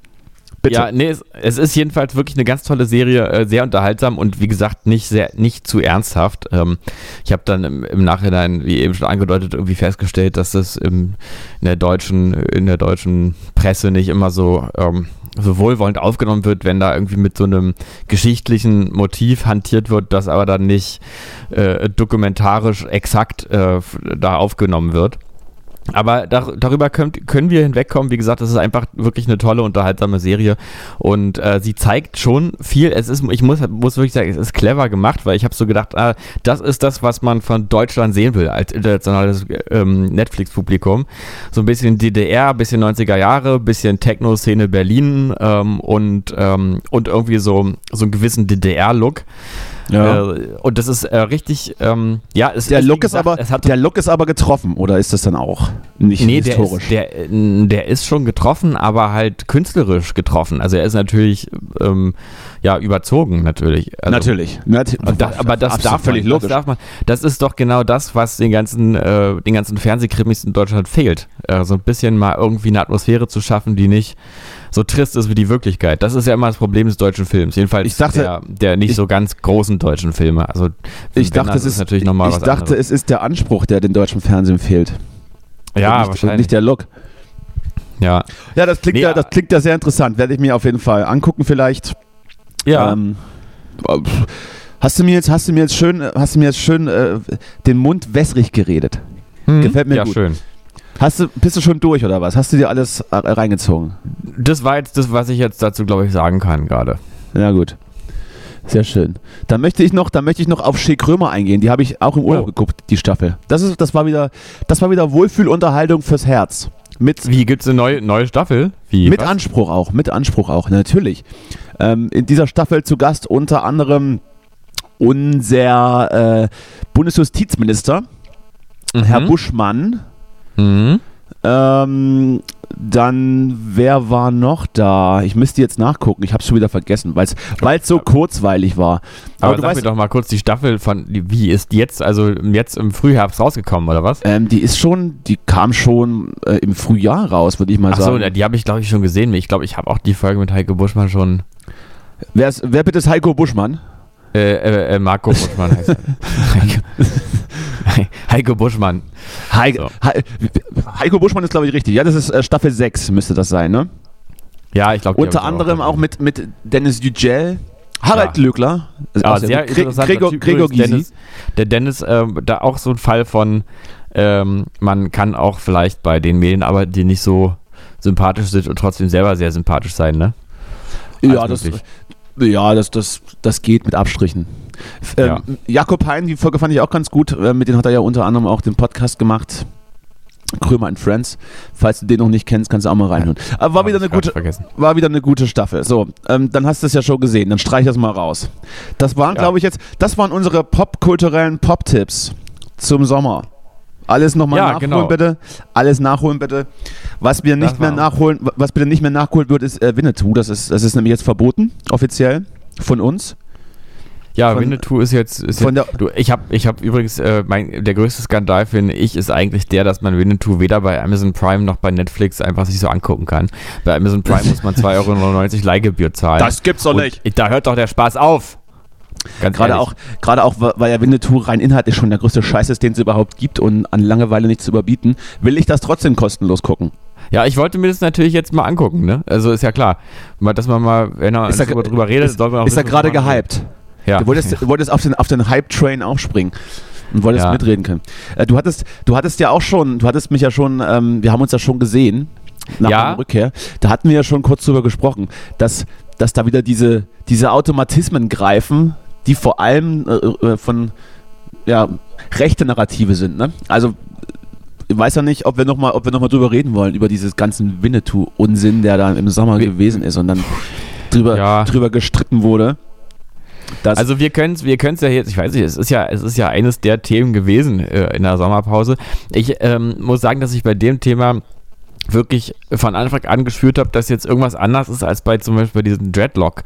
Bitte. Ja, nee, es, es ist jedenfalls wirklich eine ganz tolle Serie, äh, sehr unterhaltsam und wie gesagt nicht sehr nicht zu ernsthaft. Ähm, ich habe dann im, im Nachhinein, wie eben schon angedeutet, irgendwie festgestellt, dass das im, in der deutschen in der deutschen Presse nicht immer so ähm, so wohlwollend aufgenommen wird, wenn da irgendwie mit so einem geschichtlichen Motiv hantiert wird, das aber dann nicht äh, dokumentarisch exakt äh, da aufgenommen wird. Aber dar darüber könnt, können wir hinwegkommen. Wie gesagt, es ist einfach wirklich eine tolle, unterhaltsame Serie. Und äh, sie zeigt schon viel. Es ist, ich muss, muss wirklich sagen, es ist clever gemacht, weil ich habe so gedacht, ah, das ist das, was man von Deutschland sehen will, als internationales ähm, Netflix-Publikum. So ein bisschen DDR, bisschen 90er Jahre, bisschen Techno-Szene Berlin ähm, und, ähm, und irgendwie so, so einen gewissen DDR-Look. Ja. Äh, und das ist äh, richtig, ähm, ja, es der, Look ist gesagt, aber, es hat der Look ist aber getroffen, oder ist das dann auch nicht Nee, der historisch? ist, der, der ist schon getroffen, aber halt künstlerisch getroffen. Also er ist natürlich ähm, ja überzogen natürlich. Also, Natürlich. Nat da, aber das darf völlig man, logisch. Das, darf man, das ist doch genau das, was den ganzen, äh, den ganzen Fernsehkrimis in Deutschland fehlt. Äh, so ein bisschen mal irgendwie eine Atmosphäre zu schaffen, die nicht so trist ist wie die Wirklichkeit. Das ist ja immer das Problem des deutschen Films. Jedenfalls Ich dachte- der, der nicht ich- so ganz großen deutschen Filme. Also ich dachte, es ist, natürlich nochmal ich was dachte anderes. es ist der Anspruch, der den deutschen Fernsehen fehlt. ja, und nicht, und wahrscheinlich. nicht der Look. ja. Ja, das klingt, Nee, ja, das klingt ja sehr interessant. Werde ich mir auf jeden Fall angucken vielleicht. ja. Ähm, hast du mir jetzt, hast du mir jetzt schön, hast du mir jetzt schön äh, den Mund wässrig geredet? Hm? gefällt mir ja, gut. schön. Hast du, bist du schon durch oder was? Hast du dir alles äh, reingezogen? Das war jetzt das, was ich jetzt dazu, glaube ich, sagen kann gerade. Ja gut. Sehr schön. Dann möchte ich noch, dann möchte ich noch auf Shea Krömer eingehen. Die habe ich auch im Urlaub Oh. geguckt, die Staffel. Das ist, das war wieder, das war wieder Wohlfühlunterhaltung fürs Herz. Mit, Wie gibt's eine neue, neue Staffel? Wie? mit was? Anspruch auch, mit Anspruch auch, natürlich. Ähm, in dieser Staffel zu Gast unter anderem unser äh, Bundesjustizminister, Mhm. Herr Buschmann, Mhm. Ähm, dann, wer war noch da? Ich müsste jetzt nachgucken. Ich habe es schon wieder vergessen, weil es so kurzweilig war. Aber, du sag weißt, mir doch mal kurz die Staffel von, wie ist jetzt, also jetzt im Frühherbst rausgekommen, oder was? ähm, die ist schon, die kam schon äh, im Frühjahr raus, würde ich mal Ach so, sagen. na, die habe ich glaube ich schon gesehen. Ich glaube, ich habe auch die Folge mit Heiko Buschmann schon. wer, ist, wer bitte ist Heiko Buschmann? Äh, äh, äh, Marco Buschmann heißt er. Heiko, Heiko Buschmann. Heik, So. He Heiko Buschmann ist, glaube ich, richtig. Ja, das ist äh, Staffel 6, müsste das sein, ne? Ja, ich glaube. Unter anderem auch mit, mit Dennis Yücel, Harald Ja. Ist Ja, auch sehr gut. Gre- Gregor, Typ Gregor Gysi. Dennis, der Dennis, ähm, da auch so ein Fall von, ähm, man kann auch vielleicht bei den Medien, aber die nicht so sympathisch sind und trotzdem selber sehr sympathisch sein, ne? Ja, Alles das, möglich. Ja das, das, das geht mit Abstrichen. Ähm, Ja. Jakob Hein, die Folge fand ich auch ganz gut. Äh, mit denen hat er ja unter anderem auch den Podcast gemacht. Krömer and Friends. Falls du den noch nicht kennst, kannst du auch mal reinhören. Aber war wieder, eine gute, Vergessen. war wieder eine gute Staffel. So, ähm, dann hast du es ja schon gesehen. Dann streich das mal raus. Das waren, Ja. glaube ich, jetzt, das waren unsere popkulturellen Pop-Tipps zum Sommer. Alles nochmal Ja, nachholen, genau. bitte. Alles nachholen, bitte. Was wir nicht Das mehr nachholen, was bitte nicht mehr nachgeholt wird, ist äh, Winnetou. Das ist, das ist nämlich jetzt verboten, offiziell, von uns. Ja, Von- Winnetou ist jetzt. Ist von jetzt der- du, ich habe ich hab übrigens, äh, mein, der größte Skandal, finde ich, ist eigentlich der, dass man Winnetou weder bei Amazon Prime noch bei Netflix einfach sich so angucken kann. Bei Amazon Prime muss man 2,99 Euro Leihgebühr zahlen. gibt's doch Und Da hört doch der Spaß auf. Ganz Gerade ehrlich. auch, gerade auch, weil ja Winnetou rein inhaltlich schon der größte Scheiß ist, den es überhaupt gibt und an Langeweile nicht zu überbieten, will ich das trotzdem kostenlos gucken. Ja, ich wollte mir das natürlich jetzt mal angucken, ne? Also ist ja klar. Dass man mal, wenn er Ist er- drüber, redet, ist, soll man auch ist er gerade man gehypt. Ja. Du wolltest, du wolltest auf den, auf den Hype-Train aufspringen und wolltest Ja. mitreden können. Äh, du, hattest, du hattest ja auch schon, du hattest mich ja schon, ähm, wir haben uns ja schon gesehen nach Ja. der Rückkehr. Da hatten wir ja schon kurz drüber gesprochen, dass, dass da wieder diese, diese Automatismen greifen, die vor allem äh, äh, von ja, rechte Narrative sind. Ne? Also ich weiß ja nicht, ob wir nochmal ob wir noch mal drüber reden wollen, über dieses ganzen Winnetou-Unsinn, der da im Sommer Wir- gewesen ist und dann drüber, Ja. drüber gestritten wurde. Also wir können es wir können's ja jetzt, ich weiß nicht, es ist ja, es ist ja eines der Themen gewesen äh, in der Sommerpause. Ich ähm, muss sagen, dass ich bei dem Thema wirklich von Anfang an gespürt habe, dass jetzt irgendwas anders ist als bei zum Beispiel bei diesen Dreadlock,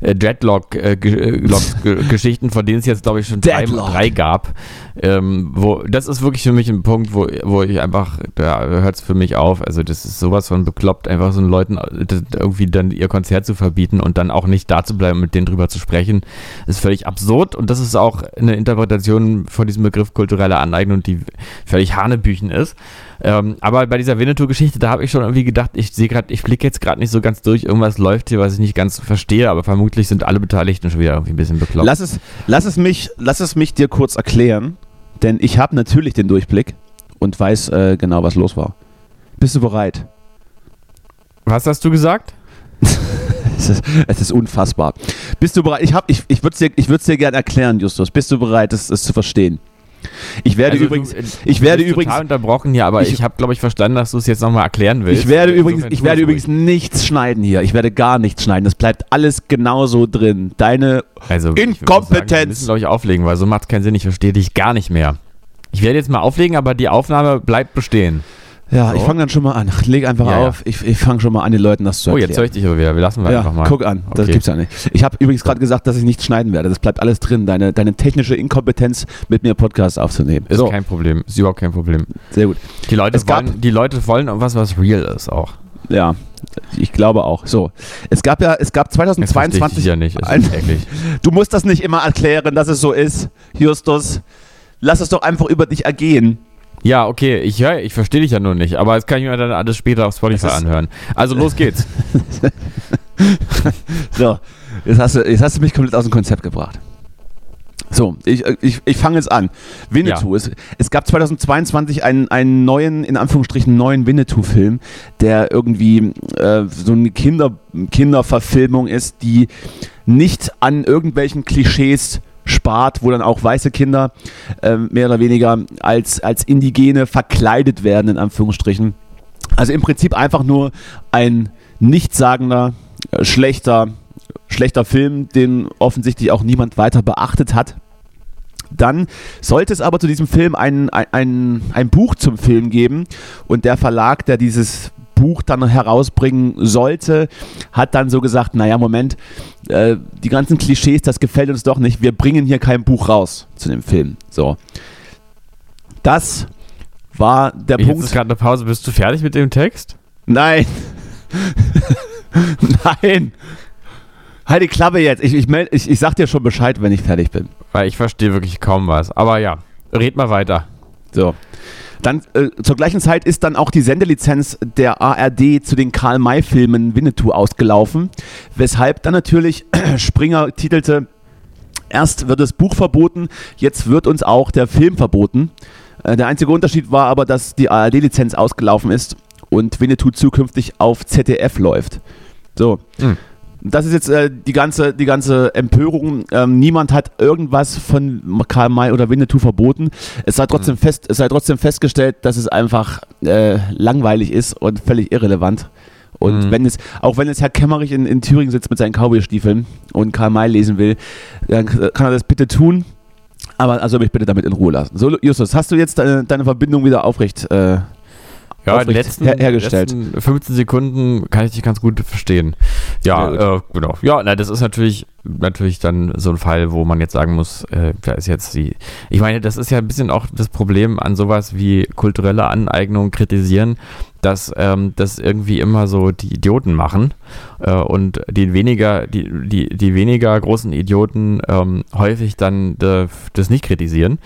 äh, Dreadlock äh, äh, Geschichten, von denen es jetzt glaube ich schon drei, drei gab. Ähm, wo das ist wirklich für mich ein Punkt, wo, wo ich einfach, da hört es für mich auf. Also das ist sowas von bekloppt, einfach so einen Leuten äh, irgendwie dann ihr Konzert zu verbieten und dann auch nicht da zu bleiben, mit denen drüber zu sprechen, ist völlig absurd und das ist auch eine Interpretation von diesem Begriff kulturelle Aneignung, die völlig hanebüchen ist. Ähm, aber bei dieser Winnetou-Geschichte, da habe ich schon irgendwie gedacht, ich sehe gerade, ich blicke jetzt gerade nicht so ganz durch, irgendwas läuft hier, was ich nicht ganz verstehe, aber vermutlich sind alle Beteiligten schon wieder irgendwie ein bisschen bekloppt. lass, es, lass, es mich, lass es mich dir kurz erklären, denn ich habe natürlich den Durchblick und weiß äh, genau, was los war. Bist du bereit? was hast du gesagt? Es ist, es ist unfassbar. Bist du bereit? Ich, hab- ich, ich würde es dir, ich dir gerne erklären, Justus. Bist du bereit, das, das zu verstehen? Ich werde Also übrigens, du, äh, ich werde übrigens, total unterbrochen hier, aber ich- ich, habe, glaube ich, verstanden, dass du es jetzt nochmal erklären willst. ich werde übrigens, Insofern ich werde übrigens ruhig. nichts schneiden hier. Ich werde gar nichts schneiden. Das bleibt alles genauso drin. Deine also, Inkompetenz. Sagen, wir müssen, glaube ich, auflegen, weil so macht es keinen Sinn. Ich verstehe dich gar nicht mehr. Ich werde jetzt mal auflegen, aber die Aufnahme bleibt bestehen. Ja, ich So. fange dann schon mal an. Leg einfach Ja, ja. auf. Ich, ich fange schon mal an, den Leuten das zu Oh, erklären. jetzt höre ich dich aber wieder. Wir lassen wir ja, einfach mal. guck an. Das Okay. gibt's ja nicht. Ich habe übrigens gerade gesagt, dass ich nichts schneiden werde. Das bleibt alles drin. Deine, deine technische Inkompetenz, mit mir Podcast aufzunehmen. Ist so, kein Problem. Ist überhaupt kein Problem. sehr gut. Die Leute, Es wollen, die Leute wollen irgendwas, was real ist auch. Ja, ich glaube auch. So, es gab ja, es gab Jetzt verstehe ich 2022. dich ja nicht. Ein-. Du musst das nicht immer erklären, dass es so ist, Justus. Lass es doch einfach über dich ergehen. Ja, okay, ich höre, ich verstehe dich ja nur nicht, aber das kann ich mir dann alles später auf Spotify anhören. Also los geht's. So, jetzt hast, du, jetzt hast du mich komplett aus dem Konzept gebracht. So, ich, ich, ich fange jetzt an. Winnetou. Es, es gab 2022 einen, einen neuen, in Anführungsstrichen, neuen Winnetou-Film, der irgendwie äh, so eine Kinder, Kinderverfilmung ist, die nicht an irgendwelchen Klischees spart, wo dann auch weiße Kinder äh, mehr oder weniger als, als Indigene verkleidet werden, in Anführungsstrichen. Also im Prinzip einfach nur ein nichtssagender, äh, schlechter, schlechter Film, den offensichtlich auch niemand weiter beachtet hat. Dann sollte es aber zu diesem Film ein, ein, ein Buch zum Film geben und der Verlag, der dieses Buch dann herausbringen sollte, hat dann so gesagt, naja, Moment, äh, die ganzen Klischees, das gefällt uns doch nicht, wir bringen hier kein Buch raus zu dem Film. So. Das war der Jetzt Punkt. ist gerade eine Pause. Bist du fertig mit dem Text? Nein. Nein. Halt die Klappe jetzt. Ich, ich, meld, ich, ich sag dir schon Bescheid, wenn ich fertig bin. Weil ich verstehe wirklich kaum was. Aber ja, red mal weiter. So. Dann äh, zur gleichen Zeit ist dann auch die Sendelizenz der ARD zu den Karl-May-Filmen Winnetou ausgelaufen, weshalb dann natürlich Springer titelte, erst wird das Buch verboten, jetzt wird uns auch der Film verboten. Äh, der einzige Unterschied war aber, dass die ARD-Lizenz ausgelaufen ist und Winnetou zukünftig auf ZDF läuft. So. Hm. Das ist jetzt äh, die, ganze, die ganze Empörung. Ähm, niemand hat irgendwas von Karl May oder Winnetou verboten. Es sei trotzdem, fest, es sei trotzdem festgestellt, dass es einfach äh, langweilig ist und völlig irrelevant. Und Mhm. wenn es, auch wenn jetzt Herr Kemmerich in, in Thüringen sitzt mit seinen Cowboy-Stiefeln und Karl May lesen will, dann kann er das bitte tun. Aber also mich bitte damit in Ruhe lassen. So, Justus, hast du jetzt deine, deine Verbindung wieder aufrecht? Äh, Ja, die letzten, her hergestellt. letzten 15 Sekunden kann ich dich ganz gut verstehen. Ja, äh, genau. Ja, na, das ist natürlich, natürlich dann so ein Fall, wo man jetzt sagen muss, äh, da ist jetzt die. Ich meine, das ist ja ein bisschen auch das Problem an sowas wie kulturelle Aneignung kritisieren, dass ähm, das irgendwie immer so die Idioten machen äh, und die weniger, die, die, die weniger großen Idioten ähm, häufig dann das nicht kritisieren.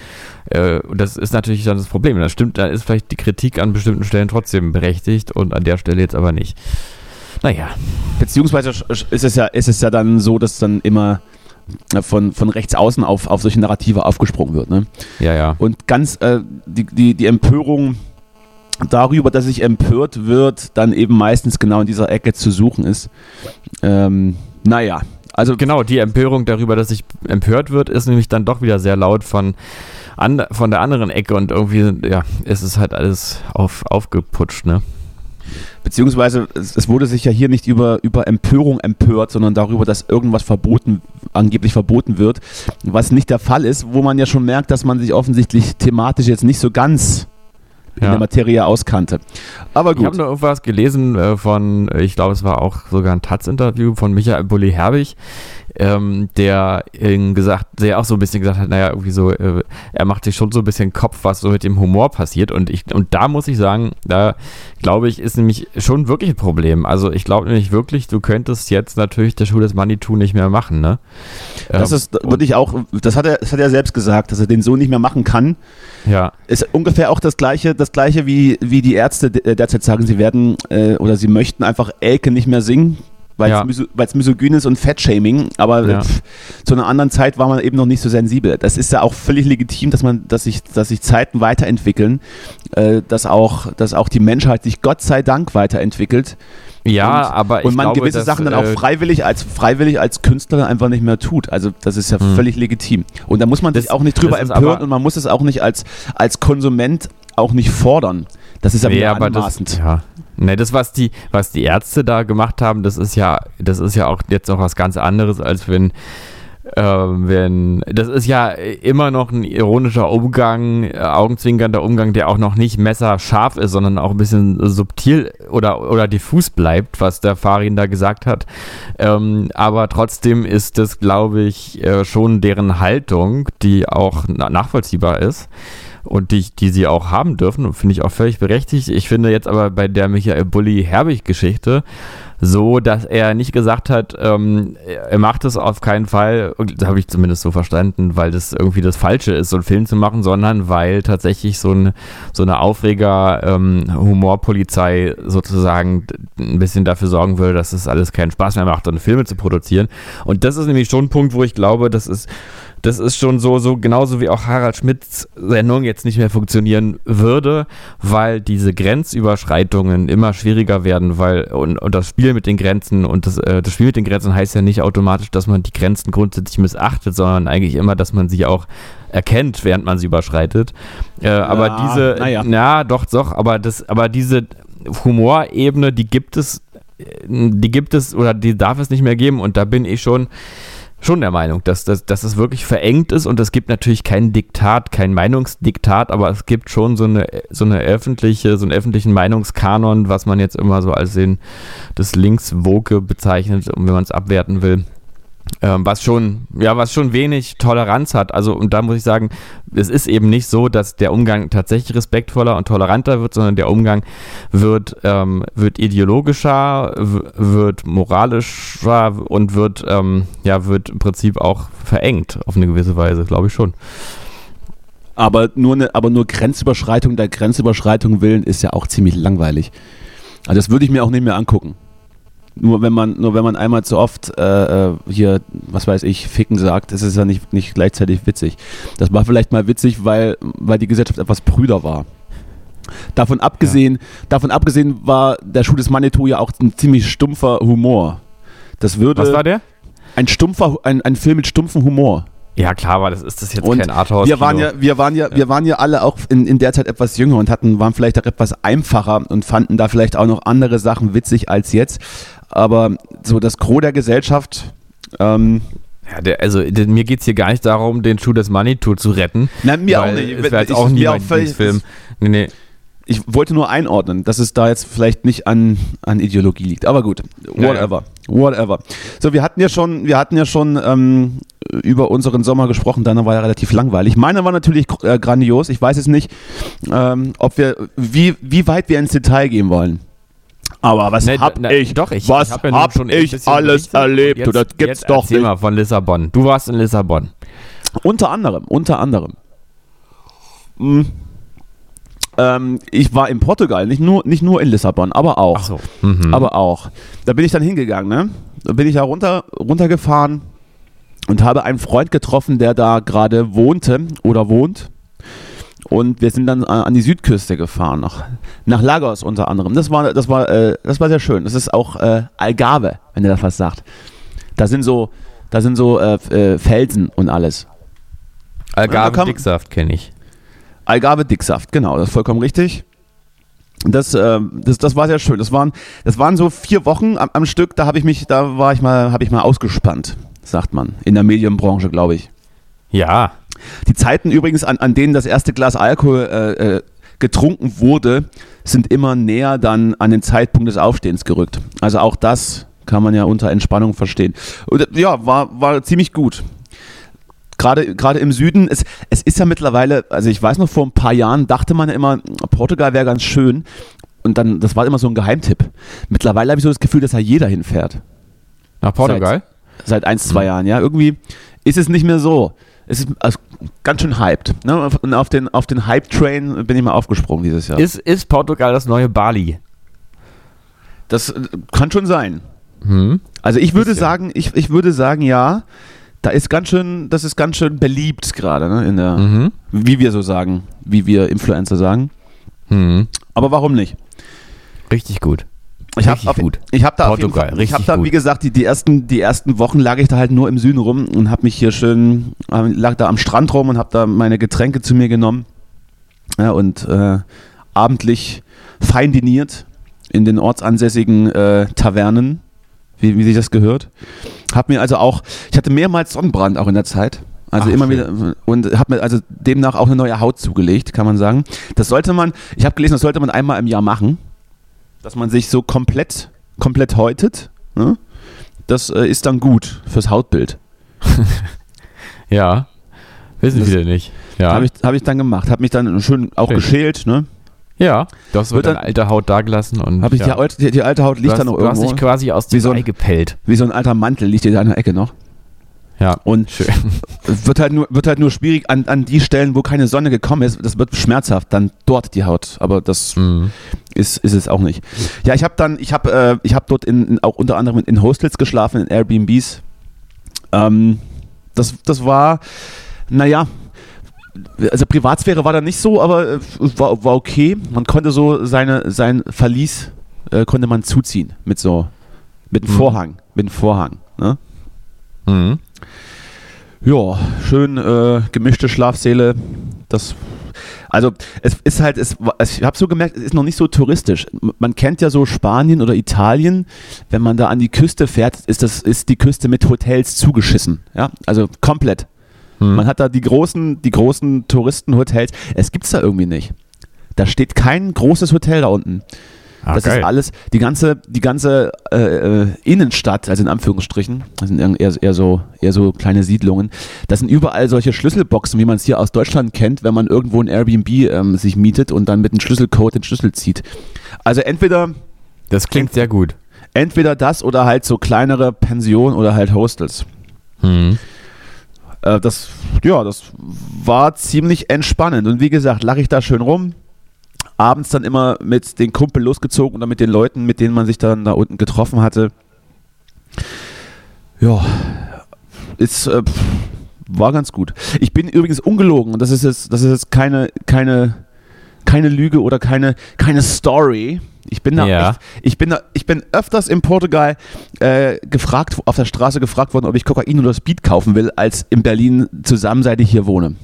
Äh, das ist natürlich dann das Problem. Das stimmt, da ist vielleicht die Kritik an bestimmten Stellen trotzdem berechtigt und an der Stelle jetzt aber nicht. Naja, Beziehungsweise ist es ja, ist es ja dann so, dass dann immer von, von rechts außen auf, auf solche Narrative aufgesprungen wird. Ne? ja, ja. Und ganz äh, die, die, die Empörung darüber, dass sich empört wird, dann eben meistens genau in dieser Ecke zu suchen ist. Ähm, naja, also Genau, die Empörung darüber, dass sich empört wird, ist nämlich dann doch wieder sehr laut von, an, von der anderen Ecke und irgendwie, ja, es ist halt alles auf, aufgeputscht, ne? Beziehungsweise es, es wurde sich ja hier nicht über, über Empörung empört, sondern darüber, dass irgendwas verboten, angeblich verboten wird, was nicht der Fall ist, wo man ja schon merkt, dass man sich offensichtlich thematisch jetzt nicht so ganz in Ja. der Materie auskannte. Aber Ich habe gut. noch irgendwas gelesen äh, von, ich glaube, es war auch sogar ein Taz-Interview von Michael Bulli-Herbig, ähm, der äh, gesagt, der auch so ein bisschen gesagt hat, naja, irgendwie so, äh, er macht sich schon so ein bisschen Kopf, was so mit dem Humor passiert. Und ich, und da muss ich sagen, da glaube ich, ist nämlich schon wirklich ein Problem. Also ich glaube nämlich wirklich, du könntest jetzt natürlich der Schuh des Manitou nicht mehr machen, ne? Das Ähm, ist wirklich auch, das hat, er, das hat er selbst gesagt, dass er den so nicht mehr machen kann. ja. Ist ungefähr auch das gleiche, das gleiche wie, wie die Ärzte de- derzeit sagen, sie werden äh, oder sie möchten einfach Elke nicht mehr singen, weil Ja. es miso, weil's misogyn ist und Fettshaming. Aber Ja. pff, zu einer anderen Zeit war man eben noch nicht so sensibel. Das ist ja auch völlig legitim, dass man, dass sich, dass sich Zeiten weiterentwickeln, äh, dass auch, dass auch die Menschheit sich Gott sei Dank weiterentwickelt. Ja, und, aber ich und man glaube, gewisse dass, Sachen dann auch äh, freiwillig als freiwillig als Künstler einfach nicht mehr tut. Also das ist ja Hm. völlig legitim. Und da muss man sich Das- auch nicht drüber empören und man muss es auch nicht als, als Konsument auch nicht fordern. Das ist ja wieder aber anmaßend. das, ja. Nee, das, was die, was die Ärzte da gemacht haben, das ist ja, das ist ja auch jetzt noch was ganz anderes, als wenn, ähm, wenn, das ist ja immer noch ein ironischer Umgang, äh, augenzwinkernder Umgang, der auch noch nicht messerscharf ist, sondern auch ein bisschen subtil oder, oder diffus bleibt, was der Farin da gesagt hat. Ähm, aber trotzdem ist das, glaube ich, äh, schon deren Haltung, die auch na nachvollziehbar ist und die, die sie auch haben dürfen, finde ich auch völlig berechtigt. Ich finde jetzt aber bei der Michael Bulli-Herbig-Geschichte so, dass er nicht gesagt hat, ähm, er macht es auf keinen Fall, das habe ich zumindest so verstanden, weil das irgendwie das Falsche ist, so einen Film zu machen, sondern weil tatsächlich so, ein, so eine Aufreger-Humorpolizei sozusagen ein bisschen dafür sorgen würde, dass es alles keinen Spaß mehr macht, dann Filme zu produzieren. Und das ist nämlich schon ein Punkt, wo ich glaube, das ist das ist schon so, so genauso wie auch Harald Schmidts Sendung jetzt nicht mehr funktionieren würde, weil diese Grenzüberschreitungen immer schwieriger werden, weil und, und das Spiel mit den Grenzen und das, äh, das Spiel mit den Grenzen heißt ja nicht automatisch, dass man die Grenzen grundsätzlich missachtet, sondern eigentlich immer, dass man sie auch erkennt, während man sie überschreitet. Äh, aber Ja, diese, naja. ja, doch, doch, aber das, aber diese Humorebene, die gibt es, äh, die gibt es oder die darf es nicht mehr geben und da bin ich schon schon der Meinung, dass, dass, dass es wirklich verengt ist und es gibt natürlich kein Diktat, kein Meinungsdiktat, aber es gibt schon so eine, so eine öffentliche, so einen öffentlichen Meinungskanon, was man jetzt immer so als den des Linkswoke bezeichnet, wenn man es abwerten will. Ähm, was schon, ja, was schon wenig Toleranz hat. Also, und da muss ich sagen, es ist eben nicht so, dass der Umgang tatsächlich respektvoller und toleranter wird, sondern der Umgang wird, ähm, wird ideologischer, wird moralischer und wird, ähm, ja, wird im Prinzip auch verengt auf eine gewisse Weise, glaube ich schon. Aber nur, eine, aber nur Grenzüberschreitung der Grenzüberschreitung willen ist ja auch ziemlich langweilig. Also das würde ich mir auch nicht mehr angucken. Nur wenn man, nur wenn man einmal zu oft äh, äh, hier, was weiß ich, ficken sagt, ist es ja nicht, nicht gleichzeitig witzig. Das war vielleicht mal witzig, weil, weil die Gesellschaft etwas prüder war. Davon abgesehen, ja. davon abgesehen war der Schuh des Manitou ja auch ein ziemlich stumpfer Humor. Das würde. Was war der? Ein stumpfer, ein, ein Film mit stumpfem Humor. Ja, klar, aber das ist das jetzt und kein Arthouse. Wir waren ja, wir waren ja, ja, wir waren ja alle auch in, in der Zeit etwas jünger und hatten, waren vielleicht auch etwas einfacher und fanden da vielleicht auch noch andere Sachen witzig als jetzt. Aber so das Gros der Gesellschaft. Ähm, ja, der, also der, mir geht es hier gar nicht darum, den Schuh des Manitou zu retten. Nein, mir auch nicht. Es wäre jetzt auch nie mein Film. Nee, nee. Ich wollte nur einordnen, dass es da jetzt vielleicht nicht an, an Ideologie liegt. Aber gut, whatever. Ja, ja. Whatever. So, wir hatten ja schon, wir hatten ja schon ähm, über unseren Sommer gesprochen, deiner war ja relativ langweilig. Meiner war natürlich äh, grandios. Ich weiß jetzt nicht, ähm, ob wir, wie, wie weit wir ins Detail gehen wollen. Aber was nee, hab na, ich, doch, ich, was hab, ja hab ich alles erlebt? Jetzt, das gibt's jetzt doch nicht. mal von Lissabon. Du warst in Lissabon. Unter anderem, unter anderem. Hm. Ähm, ich war in Portugal, nicht nur, nicht nur in Lissabon, aber auch. Ach so. Mhm. Aber auch. Da bin ich dann hingegangen, ne? Da bin ich da runter, runtergefahren und habe einen Freund getroffen, der da gerade wohnte oder wohnt. Und wir sind dann an die Südküste gefahren, nach, nach Lagos unter anderem. Das war, das war, äh, das war sehr schön. Das ist auch äh, Algarve, wenn ihr das was sagt. Da sind so, da sind so äh, äh Felsen und alles. Algarve Dicksaft kenne ich. Algarve Dicksaft, genau, das ist vollkommen richtig. Das, äh, das, das war sehr schön. Das waren, das waren so vier Wochen am, am Stück. Da habe ich mich, da war ich mal, habe ich mal ausgespannt, sagt man in der Medienbranche, glaube ich. Ja, die Zeiten übrigens, an, an denen das erste Glas Alkohol äh, äh, getrunken wurde, sind immer näher dann an den Zeitpunkt des Aufstehens gerückt. Also auch das kann man ja unter Entspannung verstehen. Und, ja, war, war ziemlich gut. Gerade, gerade im Süden, es, es ist ja mittlerweile, also ich weiß noch, vor ein paar Jahren dachte man ja immer, Portugal wäre ganz schön. Und dann, das war immer so ein Geheimtipp. Mittlerweile habe ich so das Gefühl, dass da jeder hinfährt. Nach Portugal? Seit, seit ein, zwei mhm. Jahren, ja. Irgendwie ist es nicht mehr so es ist also ganz schön hyped. Ne? Und auf den, auf den Hype-Train bin ich mal aufgesprungen dieses Jahr. Ist, ist Portugal das neue Bali? Das äh, kann schon sein. Hm. Also ich würde sagen, ich, ich würde sagen, ja, da ist ganz schön, das ist ganz schön beliebt gerade, ne, in der, mhm. wie wir so sagen, wie wir Influencer sagen. Mhm. Aber warum nicht? Richtig gut. Ich habe habe da, Portugal, ich habe da, wie gesagt, die, die, ersten, die ersten Wochen lag ich da halt nur im Süden rum und habe mich hier schön, lag da am Strand rum und habe da meine Getränke zu mir genommen ja, und äh, abendlich fein diniert in den ortsansässigen äh, Tavernen, wie, wie sich das gehört. Hab mir also auch, ich hatte mehrmals Sonnenbrand auch in der Zeit. Also Ach, immer schön. wieder und habe mir also demnach auch eine neue Haut zugelegt, kann man sagen. Das sollte man, ich habe gelesen, das sollte man einmal im Jahr machen dass man sich so komplett, komplett häutet. Ne? Das äh, ist dann gut fürs Hautbild. ja, wissen das viele nicht. Ja. Habe ich, hab ich dann gemacht. Habe mich dann schön auch okay. geschält. Ne? Ja, du hast wird dann alte Haut da gelassen und. Habe ich ja. die, die, die, alte Haut liegt dann noch irgendwo. Du hast dich quasi aus dem so Ei gepellt. Wie so ein alter Mantel liegt dir da in der Ecke noch. Ja, und schön. Wird halt nur, wird halt nur schwierig an, an die Stellen, wo keine Sonne gekommen ist. Das wird schmerzhaft, dann dort die Haut. Aber das mhm. ist, ist es auch nicht. Ja, ich habe dann, ich habe äh, ich hab dort in, in, auch unter anderem in Hostels geschlafen, in Airbnbs. Ähm, das, das war, naja, also Privatsphäre war da nicht so, aber äh, war, war okay. Man konnte so seine, sein Verlies äh, konnte man zuziehen mit so, mit einem mhm. Vorhang, mit einem Vorhang. Ne? Mhm. Ja, schön äh, gemischte Schlafsäle. Das Also es ist halt, es, ich habe so gemerkt, es ist noch nicht so touristisch. Man kennt ja so Spanien oder Italien, wenn man da an die Küste fährt, ist das ist die Küste mit Hotels zugeschissen, ja, also komplett. Hm. Man hat da die großen, die großen Touristenhotels. Es gibt's da irgendwie nicht. Da steht kein großes Hotel da unten. Ah, das geil. ist alles, die ganze, die ganze äh, äh, Innenstadt, also in Anführungsstrichen, das sind eher, eher, so, eher so kleine Siedlungen, das sind überall solche Schlüsselboxen, wie man es hier aus Deutschland kennt, wenn man irgendwo ein Airbnb ähm, sich mietet und dann mit einem Schlüsselcode den Schlüssel zieht. Also entweder, Das klingt sehr gut. entweder das oder halt so kleinere Pensionen oder halt Hostels. Hm. Äh, das, ja, das war ziemlich entspannend. Und wie gesagt, lag ich da schön rum. Abends dann immer mit den Kumpel losgezogen oder mit den Leuten, mit denen man sich dann da unten getroffen hatte. Ja, ist, äh, war ganz gut. Ich bin übrigens ungelogen und das ist jetzt, das ist jetzt keine, keine, keine Lüge oder keine, keine Story. Ich bin da, Ja. echt, ich bin da, ich bin öfters in Portugal äh, gefragt, auf der Straße gefragt worden, ob ich Kokain oder Speed kaufen will, als in Berlin zusammen, seit ich hier wohne.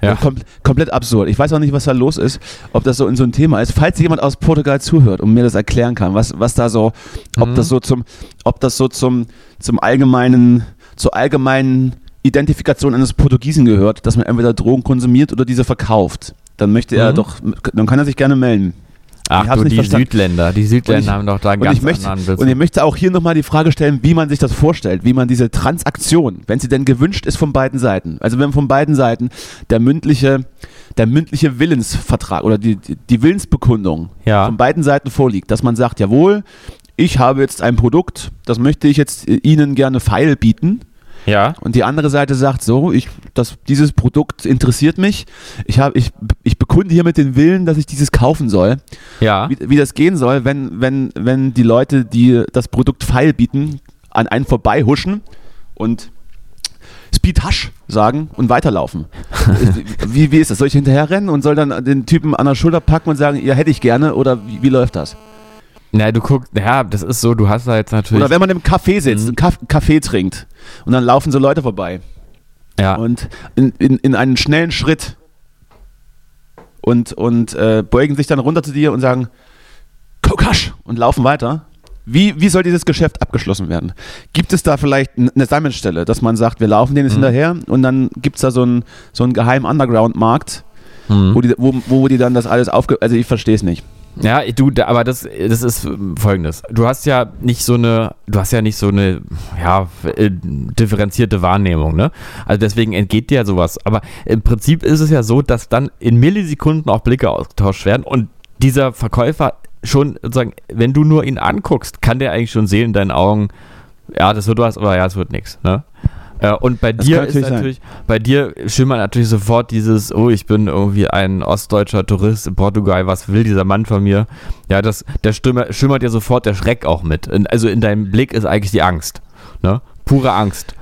Ja. Kom komplett absurd. Ich weiß auch nicht, was da los ist, ob das so in so ein Thema ist. Falls jemand aus Portugal zuhört und mir das erklären kann, was, was da so, ob Mhm. das so zum, ob das so zum, zum allgemeinen, zur allgemeinen Identifikation eines Portugiesen gehört, dass man entweder Drogen konsumiert oder diese verkauft. Dann möchte er Mhm. doch, dann kann er sich gerne melden. Ach du, die verstanden. Südländer. Die Südländer ich- haben doch da einen ganz möchte, anderen Witz. und ich möchte auch hier nochmal die Frage stellen, wie man sich das vorstellt, wie man diese Transaktion, wenn sie denn gewünscht ist von beiden Seiten, also wenn von beiden Seiten der mündliche, der mündliche Willensvertrag oder die, die, die Willensbekundung Ja. von beiden Seiten vorliegt, dass man sagt, jawohl, ich habe jetzt ein Produkt, das möchte ich jetzt äh, Ihnen gerne feil bieten. Ja. Und die andere Seite sagt so, ich, das, dieses Produkt interessiert mich. Ich, habe, ich, ich bekunde hiermit den Willen, dass ich dieses kaufen soll Ja. wie, wie das gehen soll, wenn, wenn, wenn die Leute, die das Produkt feil bieten, an einen vorbeihuschen und Speed Hasch sagen und weiterlaufen. wie, wie ist das? Soll ich hinterherrennen und soll dann den Typen an der Schulter packen und sagen, ja, hätte ich gerne oder wie, wie läuft das? Na, du guckst, ja, das ist so, du hast da jetzt natürlich. Oder wenn man im Café sitzt, Mhm. einen Kaff- Kaffee trinkt und dann laufen so Leute vorbei ja. und in, in, in einen schnellen Schritt und, und äh, beugen sich dann runter zu dir und sagen, Kokasch und laufen weiter. Wie, wie soll dieses Geschäft abgeschlossen werden? Gibt es da vielleicht eine Sammelstelle, dass man sagt, wir laufen denen jetzt Mhm. hinterher und dann gibt es da so einen, so einen geheimen Underground-Markt, Hm. wo, die, wo, wo die dann das alles aufge... Also ich verstehe es nicht. Ja, du, aber das, das ist folgendes. Du hast ja nicht so eine, du hast ja nicht so eine, ja, äh, differenzierte Wahrnehmung, ne? Also deswegen entgeht dir ja sowas. Aber im Prinzip ist es ja so, dass dann in Millisekunden auch Blicke ausgetauscht werden und dieser Verkäufer schon sozusagen, wenn du nur ihn anguckst, kann der eigentlich schon sehen in deinen Augen, ja, das wird was, oder ja, es wird nichts, ne? Äh, Und bei Das dir ist natürlich natürlich, bei dir schimmert natürlich sofort dieses, oh, ich bin irgendwie ein ostdeutscher Tourist in Portugal, was will dieser Mann von mir? Ja, das, der schimmert, schimmert ja sofort der Schreck auch mit. In, also in deinem Blick ist eigentlich die Angst, ne? Pure Angst.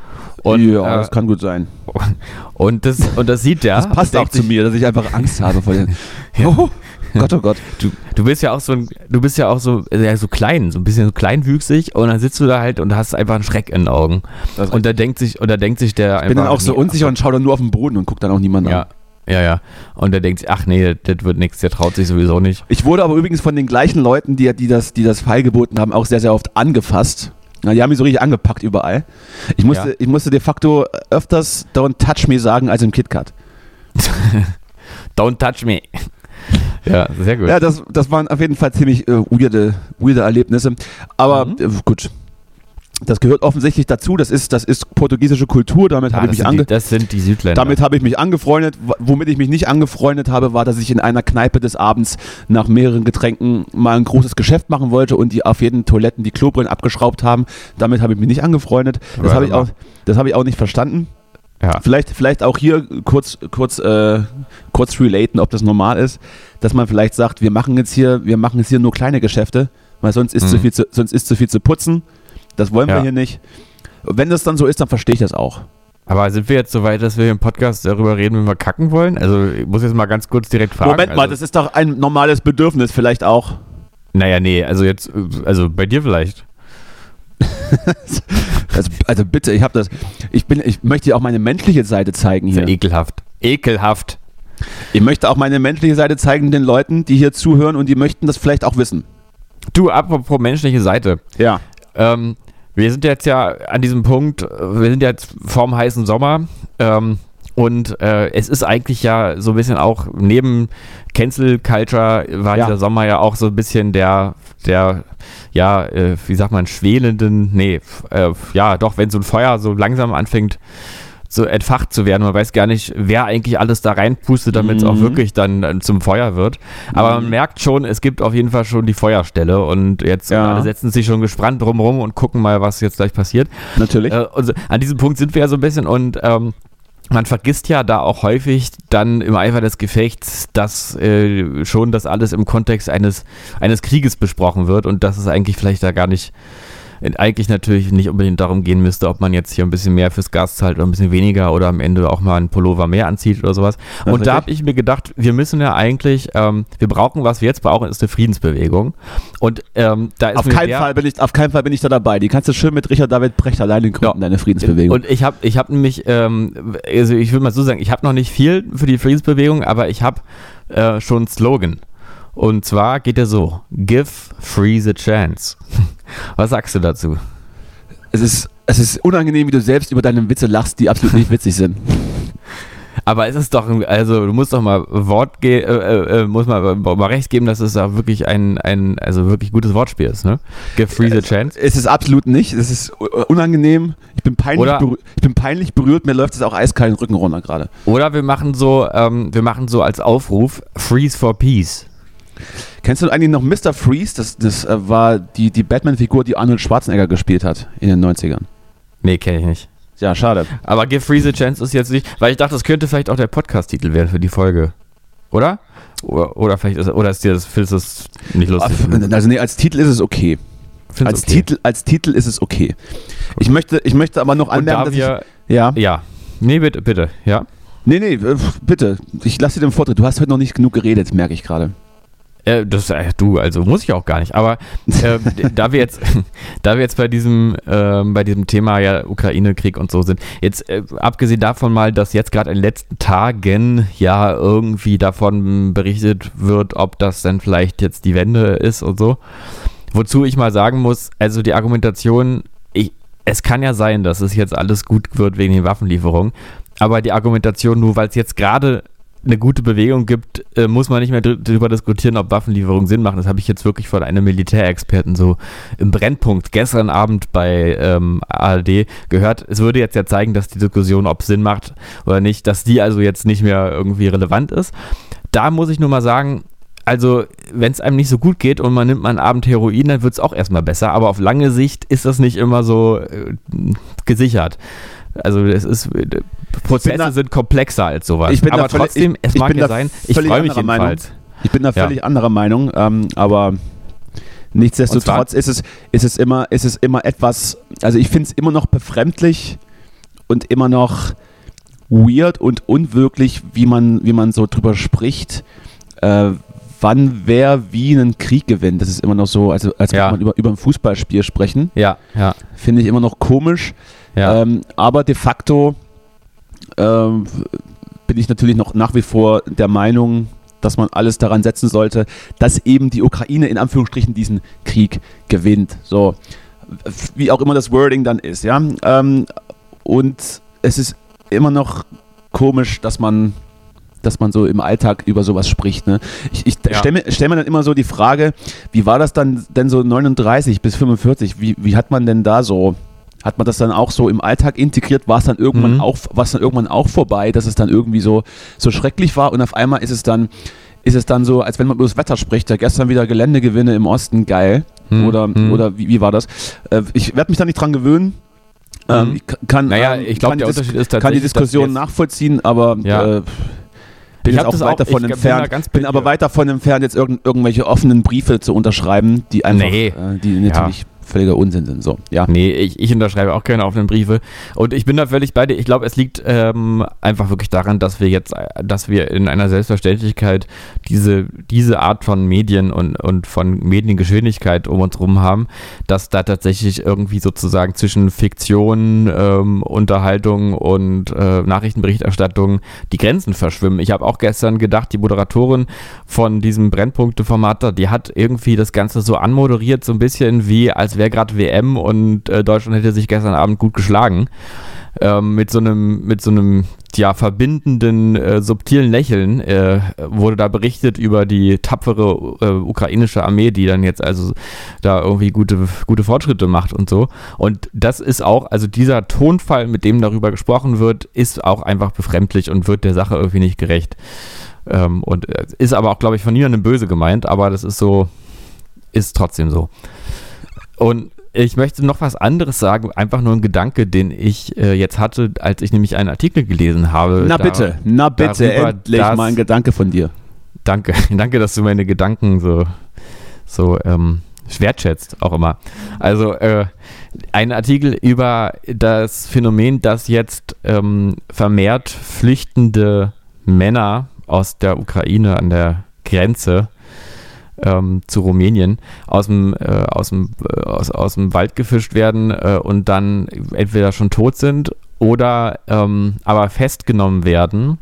Und, ja, äh, das kann gut sein. und, das, und das sieht der. Das passt auch zu mir, dass ich einfach Angst habe vor den... Ja. Oh, Gott, oh Gott. Du, du bist ja auch so du bist ja auch so, ja, so klein, so ein bisschen so kleinwüchsig und dann sitzt du da halt und hast einfach einen Schreck in den Augen. Und da denkt sich, und da denkt sich der Ich bin dann auch so unsicher und schaue dann nur auf den Boden und gucke dann auch niemand Ja, an. ja, ja. Und der denkt sich, ach nee, das wird nichts, der traut sich sowieso nicht. Ich wurde aber übrigens von den gleichen Leuten, die, die, das, die das Pfeil geboten haben, auch sehr, sehr oft angefasst. Na, die haben mich so richtig angepackt überall. Ich musste, Ja. ich musste de facto öfters Don't Touch Me sagen als im KitKat. Don't touch me. Ja, sehr gut. Ja, das, das waren auf jeden Fall ziemlich äh, weirde, weirde Erlebnisse. Aber Mhm. äh, gut. Das gehört offensichtlich dazu. Das ist, das ist portugiesische Kultur. Damit Ja, habe ich mich ange die, das sind die Südländer. Damit habe ich mich angefreundet. Womit ich mich nicht angefreundet habe, war, dass ich in einer Kneipe des Abends nach mehreren Getränken mal ein großes Geschäft machen wollte und die auf jeden Toiletten die Klobrillen abgeschraubt haben. Damit habe ich mich nicht angefreundet. Das habe ich, auch- das habe ich auch nicht verstanden. Ja. Vielleicht, vielleicht auch hier kurz, kurz, äh, kurz relaten, ob das normal ist, dass man vielleicht sagt, wir machen jetzt hier, wir machen jetzt hier nur kleine Geschäfte, weil sonst ist, zu, Mhm. viel zu, sonst ist zu viel zu putzen. Das wollen wir Ja. hier nicht. Wenn das dann so ist, dann verstehe ich das auch. Aber sind wir jetzt so weit, dass wir im Podcast darüber reden, wenn wir kacken wollen? Also ich muss jetzt mal ganz kurz direkt fragen. Moment mal, also, das ist doch ein normales Bedürfnis, vielleicht auch. Naja, nee, also jetzt, also bei dir vielleicht. Also, also bitte, ich habe das. Ich bin, ich möchte dir auch meine menschliche Seite zeigen hier. ekelhaft. Ekelhaft. Ich möchte auch meine menschliche Seite zeigen den Leuten, die hier zuhören und die möchten das vielleicht auch wissen. Du, apropos menschliche Seite. Ja. Ähm, wir sind jetzt ja an diesem Punkt, wir sind jetzt vorm heißen Sommer. Ähm, und äh, es ist eigentlich ja so ein bisschen auch neben Cancel Culture war Ja. dieser Sommer ja auch so ein bisschen der, der, ja, äh, wie sagt man, schwelenden, nee, äh, ja, doch, wenn so ein Feuer so langsam anfängt, so entfacht zu werden. Man weiß gar nicht, wer eigentlich alles da reinpustet, damit es auch Mhm. wirklich dann äh, zum Feuer wird. Aber man merkt schon, es gibt auf jeden Fall schon die Feuerstelle und jetzt Ja. alle setzen sich schon gespannt drumherum und gucken mal, was jetzt gleich passiert. Natürlich. Äh, so- an diesem Punkt sind wir ja so ein bisschen und ähm, man vergisst ja da auch häufig dann im Eifer des Gefechts, dass äh, schon das alles im Kontext eines, eines Krieges besprochen wird und dass es eigentlich vielleicht da gar nicht, eigentlich natürlich nicht unbedingt darum gehen müsste, ob man jetzt hier ein bisschen mehr fürs Gas zahlt oder ein bisschen weniger oder am Ende auch mal einen Pullover mehr anzieht oder sowas. Ja, und da habe ich mir gedacht, wir müssen ja eigentlich, ähm, wir brauchen, was wir jetzt brauchen, ist eine Friedensbewegung. Und ähm, da ist auf keinen, Fall bin ich, auf keinen Fall bin ich da dabei. Die kannst du schön mit Richard David Brecht alleine gründen, deine Friedensbewegung. Und ich habe ich hab nämlich, ähm, also ich würde mal so sagen, ich habe noch nicht viel für die Friedensbewegung, aber ich habe äh, schon einen Slogan. Und zwar geht er so: Give free the chance. Was sagst du dazu? es, ist, es ist unangenehm, wie du selbst über deine Witze lachst, die absolut nicht witzig sind. Aber es ist doch, also du musst doch mal Wort ge äh, äh, äh, muss mal, mal recht geben, dass es auch wirklich ein, ein, also wirklich gutes Wortspiel ist, ne? Give free the chance. Es ist absolut nicht. Es ist u- unangenehm. Ich bin peinlich, ich bin peinlich berührt. Mir läuft es auch eiskalt den Rücken runter gerade. Oder wir machen so, ähm, wir machen so als Aufruf Freeze for Peace. Kennst du eigentlich noch Mr. Freeze? Das, das äh, war die, die Batman-Figur, die Arnold Schwarzenegger gespielt hat in den 90ern. Nee, kenne ich nicht. Ja, schade. Aber Give Free the Chance ist jetzt nicht, weil ich dachte, das könnte vielleicht auch der Podcast-Titel werden für die Folge. Oder? Oder, oder vielleicht ist, oder ist dir das, findest du das nicht lustig? Also nee, als Titel ist es okay. Als, okay. Titel, als Titel ist es okay. Ich möchte, ich möchte aber noch anmerken, da dass wir, ich, ja, ja. Nee, bitte, bitte, ja. nee, nee, äh, bitte, ich lasse dir den Vortritt. Du hast heute noch nicht genug geredet, merke ich gerade. Äh, das, äh, du, also muss ich auch gar nicht. Aber äh, da wir jetzt, da wir jetzt bei diesem, ähm, bei diesem Thema ja Ukraine-Krieg und so sind, jetzt äh, abgesehen davon mal, dass jetzt gerade in den letzten Tagen ja irgendwie davon berichtet wird, ob das dann vielleicht jetzt die Wende ist und so. Wozu ich mal sagen muss, also die Argumentation, ich, es kann ja sein, dass es jetzt alles gut wird wegen den Waffenlieferungen, aber die Argumentation, nur weil es jetzt gerade eine gute Bewegung gibt, äh, muss man nicht mehr darüber diskutieren, ob Waffenlieferungen Sinn machen. Das habe ich jetzt wirklich von einem Militärexperten so im Brennpunkt gestern Abend bei ähm, ARD gehört. Es würde jetzt ja zeigen, dass die Diskussion, ob Sinn macht oder nicht, dass die also jetzt nicht mehr irgendwie relevant ist. Da muss ich nur mal sagen, also wenn es einem nicht so gut geht und man nimmt mal einen Abend Heroin, dann wird es auch erstmal besser. Aber auf lange Sicht ist das nicht immer so äh, gesichert. Also es ist Prozesse da- sind komplexer als sowas. Ich bin da Aber völlig- trotzdem, ich- es ich mag ja da sein. Ich freue mich anderer Meinung. jedenfalls. Ich bin da Ja. völlig anderer Meinung, ähm, aber nichtsdestotrotz ist es, ist, es immer, ist es immer etwas, also ich finde es immer noch befremdlich und immer noch weird und unwirklich, wie man, wie man so drüber spricht, äh, wann wer wie einen Krieg gewinnt. Das ist immer noch so, also als Ja. man über, über ein Fußballspiel sprechen. Ja, ja, Finde ich immer noch komisch. ja. Ähm, aber de facto ähm, bin ich natürlich noch nach wie vor der Meinung, dass man alles daran setzen sollte, dass eben die Ukraine in Anführungsstrichen diesen Krieg gewinnt. So, wie auch immer das Wording dann ist, ja. Ähm, und es ist immer noch komisch, dass man dass man so im Alltag über sowas spricht. Ne? Ich, ich Ja. stelle mir, stell mir dann immer so die Frage, wie war das dann denn so 39 bis 45? Wie, wie hat man denn da so, hat man das dann auch so im Alltag integriert? War es dann irgendwann Mhm. auch, war es dann irgendwann auch vorbei, dass es dann irgendwie so, so schrecklich war und auf einmal ist es dann, ist es dann so, als wenn man über das Wetter spricht, ja gestern wieder Geländegewinne im Osten, geil. Hm, Oder, hm. oder wie, wie war das? Äh, ich werde mich da nicht dran gewöhnen. Ähm, Mhm. ich kann, Naja, ähm, ich glaube, der Unterschied ist kann die Diskussion nachvollziehen, aber Ja. äh, bin Ich jetzt auch das weit auch- bin da entfernt. bei bin aber dir. weit davon entfernt, jetzt irgend, irgendwelche offenen Briefe zu unterschreiben, die einfach, Nee. äh, die natürlich völliger Unsinn sind. So, ja. Nee, ich, ich unterschreibe auch keine offenen Briefe. Und ich bin da völlig bei dir. Ich glaube, es liegt ähm, einfach wirklich daran, dass wir jetzt, dass wir in einer Selbstverständlichkeit diese, diese Art von Medien und, und von Mediengeschwindigkeit um uns rum haben, dass da tatsächlich irgendwie sozusagen zwischen Fiktion, ähm, Unterhaltung und äh, Nachrichtenberichterstattung die Grenzen verschwimmen. Ich habe auch gestern gedacht, die Moderatorin von diesem Brennpunkte-Format die hat irgendwie das Ganze so anmoderiert, so ein bisschen wie, als wäre gerade WM und äh, Deutschland hätte sich gestern Abend gut geschlagen. Ähm, mit so einem, mit so einem, ja, verbindenden, äh, subtilen Lächeln äh, wurde da berichtet über die tapfere äh, ukrainische Armee, die dann jetzt also da irgendwie gute, gute Fortschritte macht und so. Und das ist auch, also dieser Tonfall, mit dem darüber gesprochen wird, ist auch einfach befremdlich und wird der Sache irgendwie nicht gerecht. Ähm, und äh, ist aber auch, glaube ich, von niemandem böse gemeint, aber das ist so, ist trotzdem so. Und ich möchte noch was anderes sagen, einfach nur ein Gedanke, den ich äh, jetzt hatte, als ich nämlich einen Artikel gelesen habe. Na da- bitte, na bitte, darüber, endlich dass- mal ein Gedanke von dir. Danke, danke, dass du meine Gedanken so, so ähm, wertschätzt, auch immer. Also äh, ein Artikel über das Phänomen, dass jetzt ähm, vermehrt flüchtende Männer aus der Ukraine an der Grenze ähm, zu Rumänien aus dem, äh, aus, dem, äh, aus, aus dem Wald gefischt werden äh, und dann entweder schon tot sind oder ähm, aber festgenommen werden.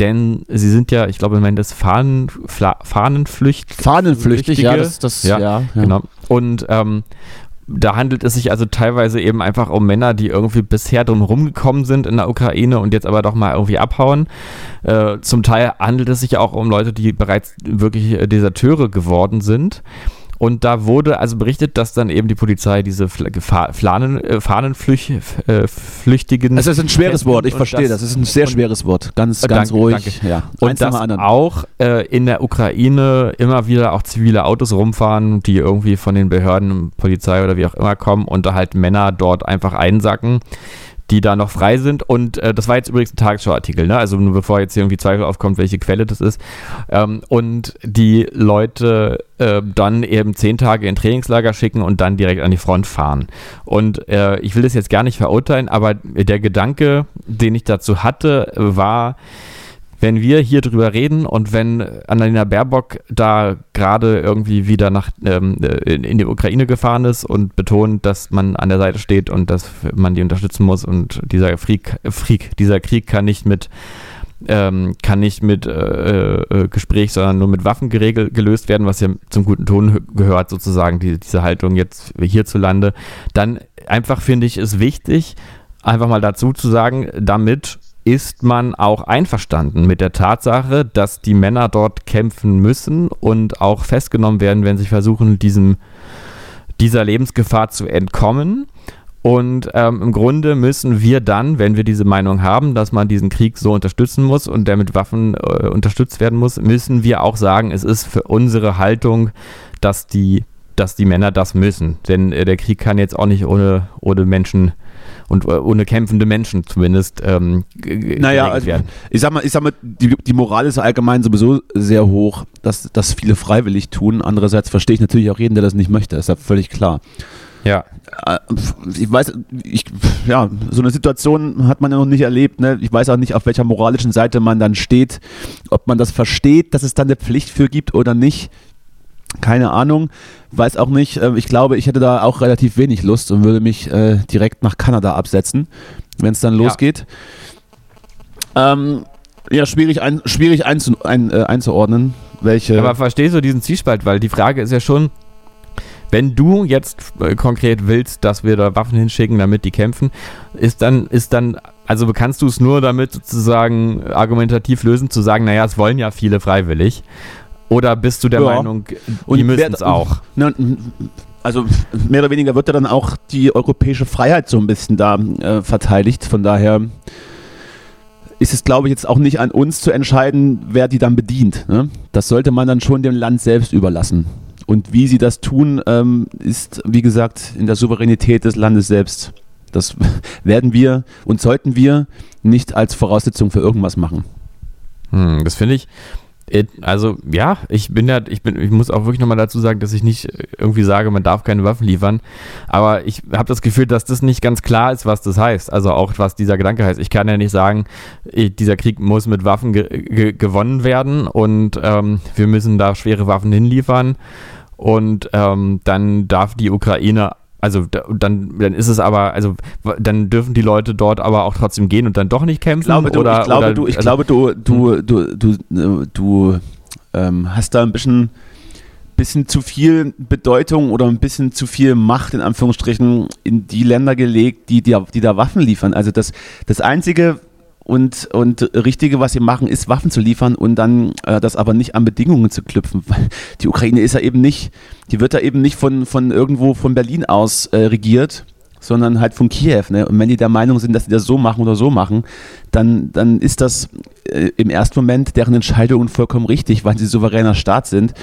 Denn sie sind ja, ich glaube, ich meine, das Fahnen, Fla, Fahnenflücht, Fahnenflüchtig, ja, Flüchtige. das, das Ja, ja, ja. Genau. Und ähm, da handelt es sich also teilweise eben einfach um Männer, die irgendwie bisher drum rumgekommen sind in der Ukraine und jetzt aber doch mal irgendwie abhauen. Äh, zum Teil handelt es sich auch um Leute, die bereits wirklich äh, Deserteure geworden sind. Und da wurde also berichtet, dass dann eben die Polizei diese Fl- Gefahr- Fahnen, äh, Fahnenflüch, äh. Es ist ein schweres Wort, ich verstehe das. Es ist ein sehr schweres Wort. Ganz, Äh, ganz danke, ruhig. danke. Ja. Und Eins dass auch äh, in der Ukraine immer wieder auch zivile Autos rumfahren, die irgendwie von den Behörden, Polizei oder wie auch immer kommen und da halt Männer dort einfach einsacken, die da noch frei sind. Und äh, das war jetzt übrigens ein Tagesschau-Artikel, ne? also nur bevor jetzt irgendwie Zweifel aufkommt, welche Quelle das ist. Ähm, und die Leute äh, dann eben zehn Tage in Trainingslager schicken und dann direkt an die Front fahren. Und äh, ich will das jetzt gar nicht verurteilen, aber der Gedanke, den ich dazu hatte, war, wenn wir hier drüber reden und wenn Annalena Baerbock da gerade irgendwie wieder nach ähm, äh, in, in die Ukraine gefahren ist und betont, dass man an der Seite steht und dass man die unterstützen muss und dieser Krieg, Krieg dieser Krieg kann nicht mit ähm, kann nicht mit äh, äh, Gespräch, sondern nur mit Waffen geregelt, gelöst werden, was ja zum guten Ton hö- gehört, sozusagen, die, diese Haltung jetzt hierzulande, dann einfach finde ich es wichtig, einfach mal dazu zu sagen, damit ist man auch einverstanden mit der Tatsache, dass die Männer dort kämpfen müssen und auch festgenommen werden, wenn sie versuchen, diesem, dieser Lebensgefahr zu entkommen. Und ähm, im Grunde müssen wir dann, wenn wir diese Meinung haben, dass man diesen Krieg so unterstützen muss und der mit Waffen äh, unterstützt werden muss, müssen wir auch sagen, es ist für unsere Haltung, dass die, dass die Männer das müssen. Denn äh, der Krieg kann jetzt auch nicht ohne, ohne Menschen und äh, ohne kämpfende Menschen zumindest ähm, Naja, also, werden. ich sag mal, ich sag mal die, die Moral ist allgemein sowieso sehr hoch, dass, dass viele freiwillig tun. Andererseits verstehe ich natürlich auch jeden, der das nicht möchte. ist ja völlig klar. Ja. Äh, Ich weiß, ich, ja, so eine Situation hat man ja noch nicht erlebt. Ne? Ich weiß auch nicht, auf welcher moralischen Seite man dann steht, ob man das versteht, dass es dann eine Pflicht für gibt oder nicht. Keine Ahnung, weiß auch nicht. Äh, Ich glaube, ich hätte da auch relativ wenig Lust und würde mich äh, direkt nach Kanada absetzen, wenn es dann Ja. losgeht. Ähm, ja, schwierig, ein, schwierig einzu, ein, äh, einzuordnen, welche. Aber verstehst du diesen Zwiespalt? Weil die Frage ist ja schon, wenn du jetzt äh, konkret willst, dass wir da Waffen hinschicken, damit die kämpfen, ist dann, ist dann, also kannst du es nur damit sozusagen argumentativ lösen, zu sagen, naja, es wollen ja viele freiwillig. Oder bist du der Ja. Meinung, die müssen es auch? Na, also mehr oder weniger wird ja dann auch die europäische Freiheit so ein bisschen da äh, verteidigt. Von daher ist es, glaube ich, jetzt auch nicht an uns zu entscheiden, wer die dann bedient. Ne? Das sollte man dann schon dem Land selbst überlassen. Und wie sie das tun, ähm, ist, wie gesagt, in der Souveränität des Landes selbst. Das werden wir und sollten wir nicht als Voraussetzung für irgendwas machen. Hm, das finde ich. Also ja, ich bin ja, ich bin, ich muss auch wirklich nochmal dazu sagen, dass ich nicht irgendwie sage, man darf keine Waffen liefern. Aber ich habe das Gefühl, dass das nicht ganz klar ist, was das heißt. Also auch was dieser Gedanke heißt. Ich kann ja nicht sagen, dieser Krieg muss mit Waffen ge ge gewonnen werden und ähm, wir müssen da schwere Waffen hinliefern und ähm, dann darf die Ukraine also da, dann, dann ist es aber, also dann dürfen die Leute dort aber auch trotzdem gehen und dann doch nicht kämpfen. Ich glaube, du, oder, ich glaube, oder, du, ich also, glaube, du, du, du, du, äh, du ähm, hast da ein bisschen, bisschen zu viel Bedeutung oder ein bisschen zu viel Macht in Anführungsstrichen in die Länder gelegt, die, die, die da Waffen liefern. Also das, das einzige und, und Richtige, was sie machen, ist Waffen zu liefern und dann äh, das aber nicht an Bedingungen zu knüpfen, die Ukraine ist ja eben nicht, die wird ja eben nicht von, von irgendwo von Berlin aus äh, regiert, sondern halt von Kiew. Ne? Und wenn die der Meinung sind, dass sie das so machen oder so machen, dann, dann ist das äh, im ersten Moment deren Entscheidung vollkommen richtig, weil sie souveräner Staat sind.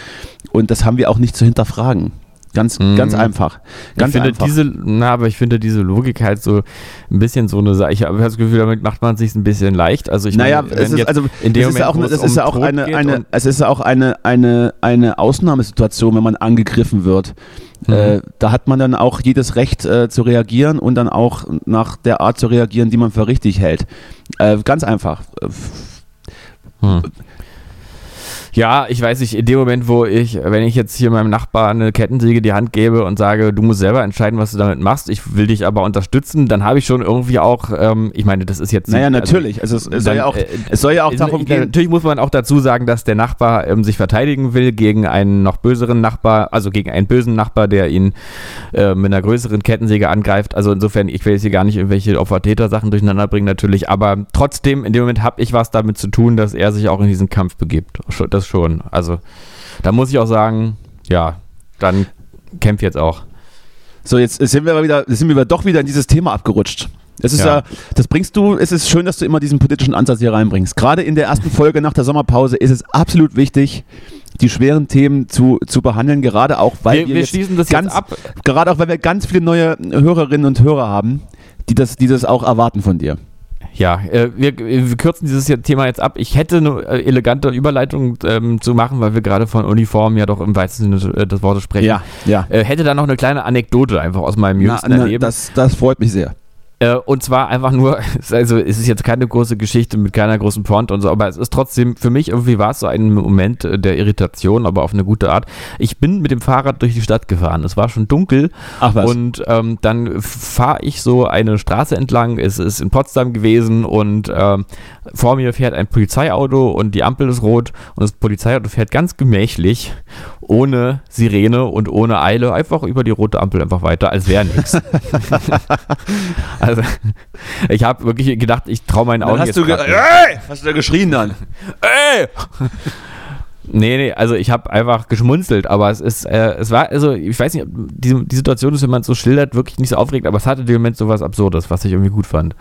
Und das haben wir auch nicht zu hinterfragen. Ganz, Mhm. ganz einfach. Ganz ich finde einfach. diese, na, aber ich finde diese Logik halt so ein bisschen so eine Sache. Ich habe das Gefühl, damit macht man sich ein bisschen leicht. Also ich naja, meine, es ist, also, in dem es ist ja auch, Moment, es es ist ja um auch Tod eine, eine, es ist auch eine, eine, eine Ausnahmesituation, wenn man angegriffen wird. Mhm. Äh, da hat man dann auch jedes Recht äh, zu reagieren und dann auch nach der Art zu reagieren, die man für richtig hält. Äh, ganz einfach. Äh, Hm. Ja, ich weiß nicht, in dem Moment, wo ich, wenn ich jetzt hier meinem Nachbar eine Kettensäge die Hand gebe und sage, du musst selber entscheiden, was du damit machst, ich will dich aber unterstützen, dann habe ich schon irgendwie auch, ähm, ich meine, das ist jetzt. naja, also, natürlich. Also, es, es, soll dann, ja auch, äh, es soll ja auch Ich- darum gehen. Natürlich muss man auch dazu sagen, dass der Nachbar ähm, sich verteidigen will gegen einen noch böseren Nachbar, also gegen einen bösen Nachbar, der ihn äh, mit einer größeren Kettensäge angreift. Also insofern, ich will jetzt hier gar nicht irgendwelche Opfer-Täter-Sachen durcheinander bringen, natürlich, aber trotzdem, in dem Moment habe ich was damit zu tun, dass er sich auch in diesen Kampf begibt. Schon- Das schon. Also da muss ich auch sagen, ja, dann kämpf jetzt auch. So, jetzt sind wir aber wieder, sind wir doch wieder in dieses Thema abgerutscht. Es ist ja. Ja. das bringst du, es ist schön, dass du immer diesen politischen Ansatz hier reinbringst. Gerade in der ersten Folge nach der Sommerpause ist es absolut wichtig, die schweren Themen zu, zu behandeln, gerade auch, weil Wir, wir, wir jetzt schließen das ganz, jetzt ab. gerade auch, weil wir ganz viele neue Hörerinnen und Hörer haben, die das, die das auch erwarten von dir. Ja, äh, wir, wir kürzen dieses Thema jetzt ab. Ich hätte eine äh, elegante Überleitung ähm, zu machen, weil wir gerade von Uniformen ja doch im weitesten Sinne äh, des Wortes sprechen. ja. Äh, hätte da noch eine kleine Anekdote einfach aus meinem Na, jüngsten na, Erleben. das, das freut mich sehr. Äh, und zwar einfach nur, also es ist jetzt keine große Geschichte mit keiner großen Pointe und so, aber es ist trotzdem, für mich irgendwie war es so ein Moment äh, der Irritation, aber auf eine gute Art. Ich bin mit dem Fahrrad durch die Stadt gefahren. Es war schon dunkel Ach was. und ähm, dann fahre ich so eine Straße entlang. Es ist in Potsdam gewesen und ähm, vor mir fährt ein Polizeiauto und die Ampel ist rot und das Polizeiauto fährt ganz gemächlich, ohne Sirene und ohne Eile, einfach über die rote Ampel einfach weiter, als wäre nichts. Also, ich habe wirklich gedacht, ich traue meinen Augen hast jetzt du. Ey! hast du da geschrien dann? Ey! Nee, nee, also ich habe einfach geschmunzelt, aber es ist, äh, es war, also ich weiß nicht, ob die, die Situation ist, wenn man es so schildert, wirklich nicht so aufregend, aber es hatte im Moment so was Absurdes, was ich irgendwie gut fand.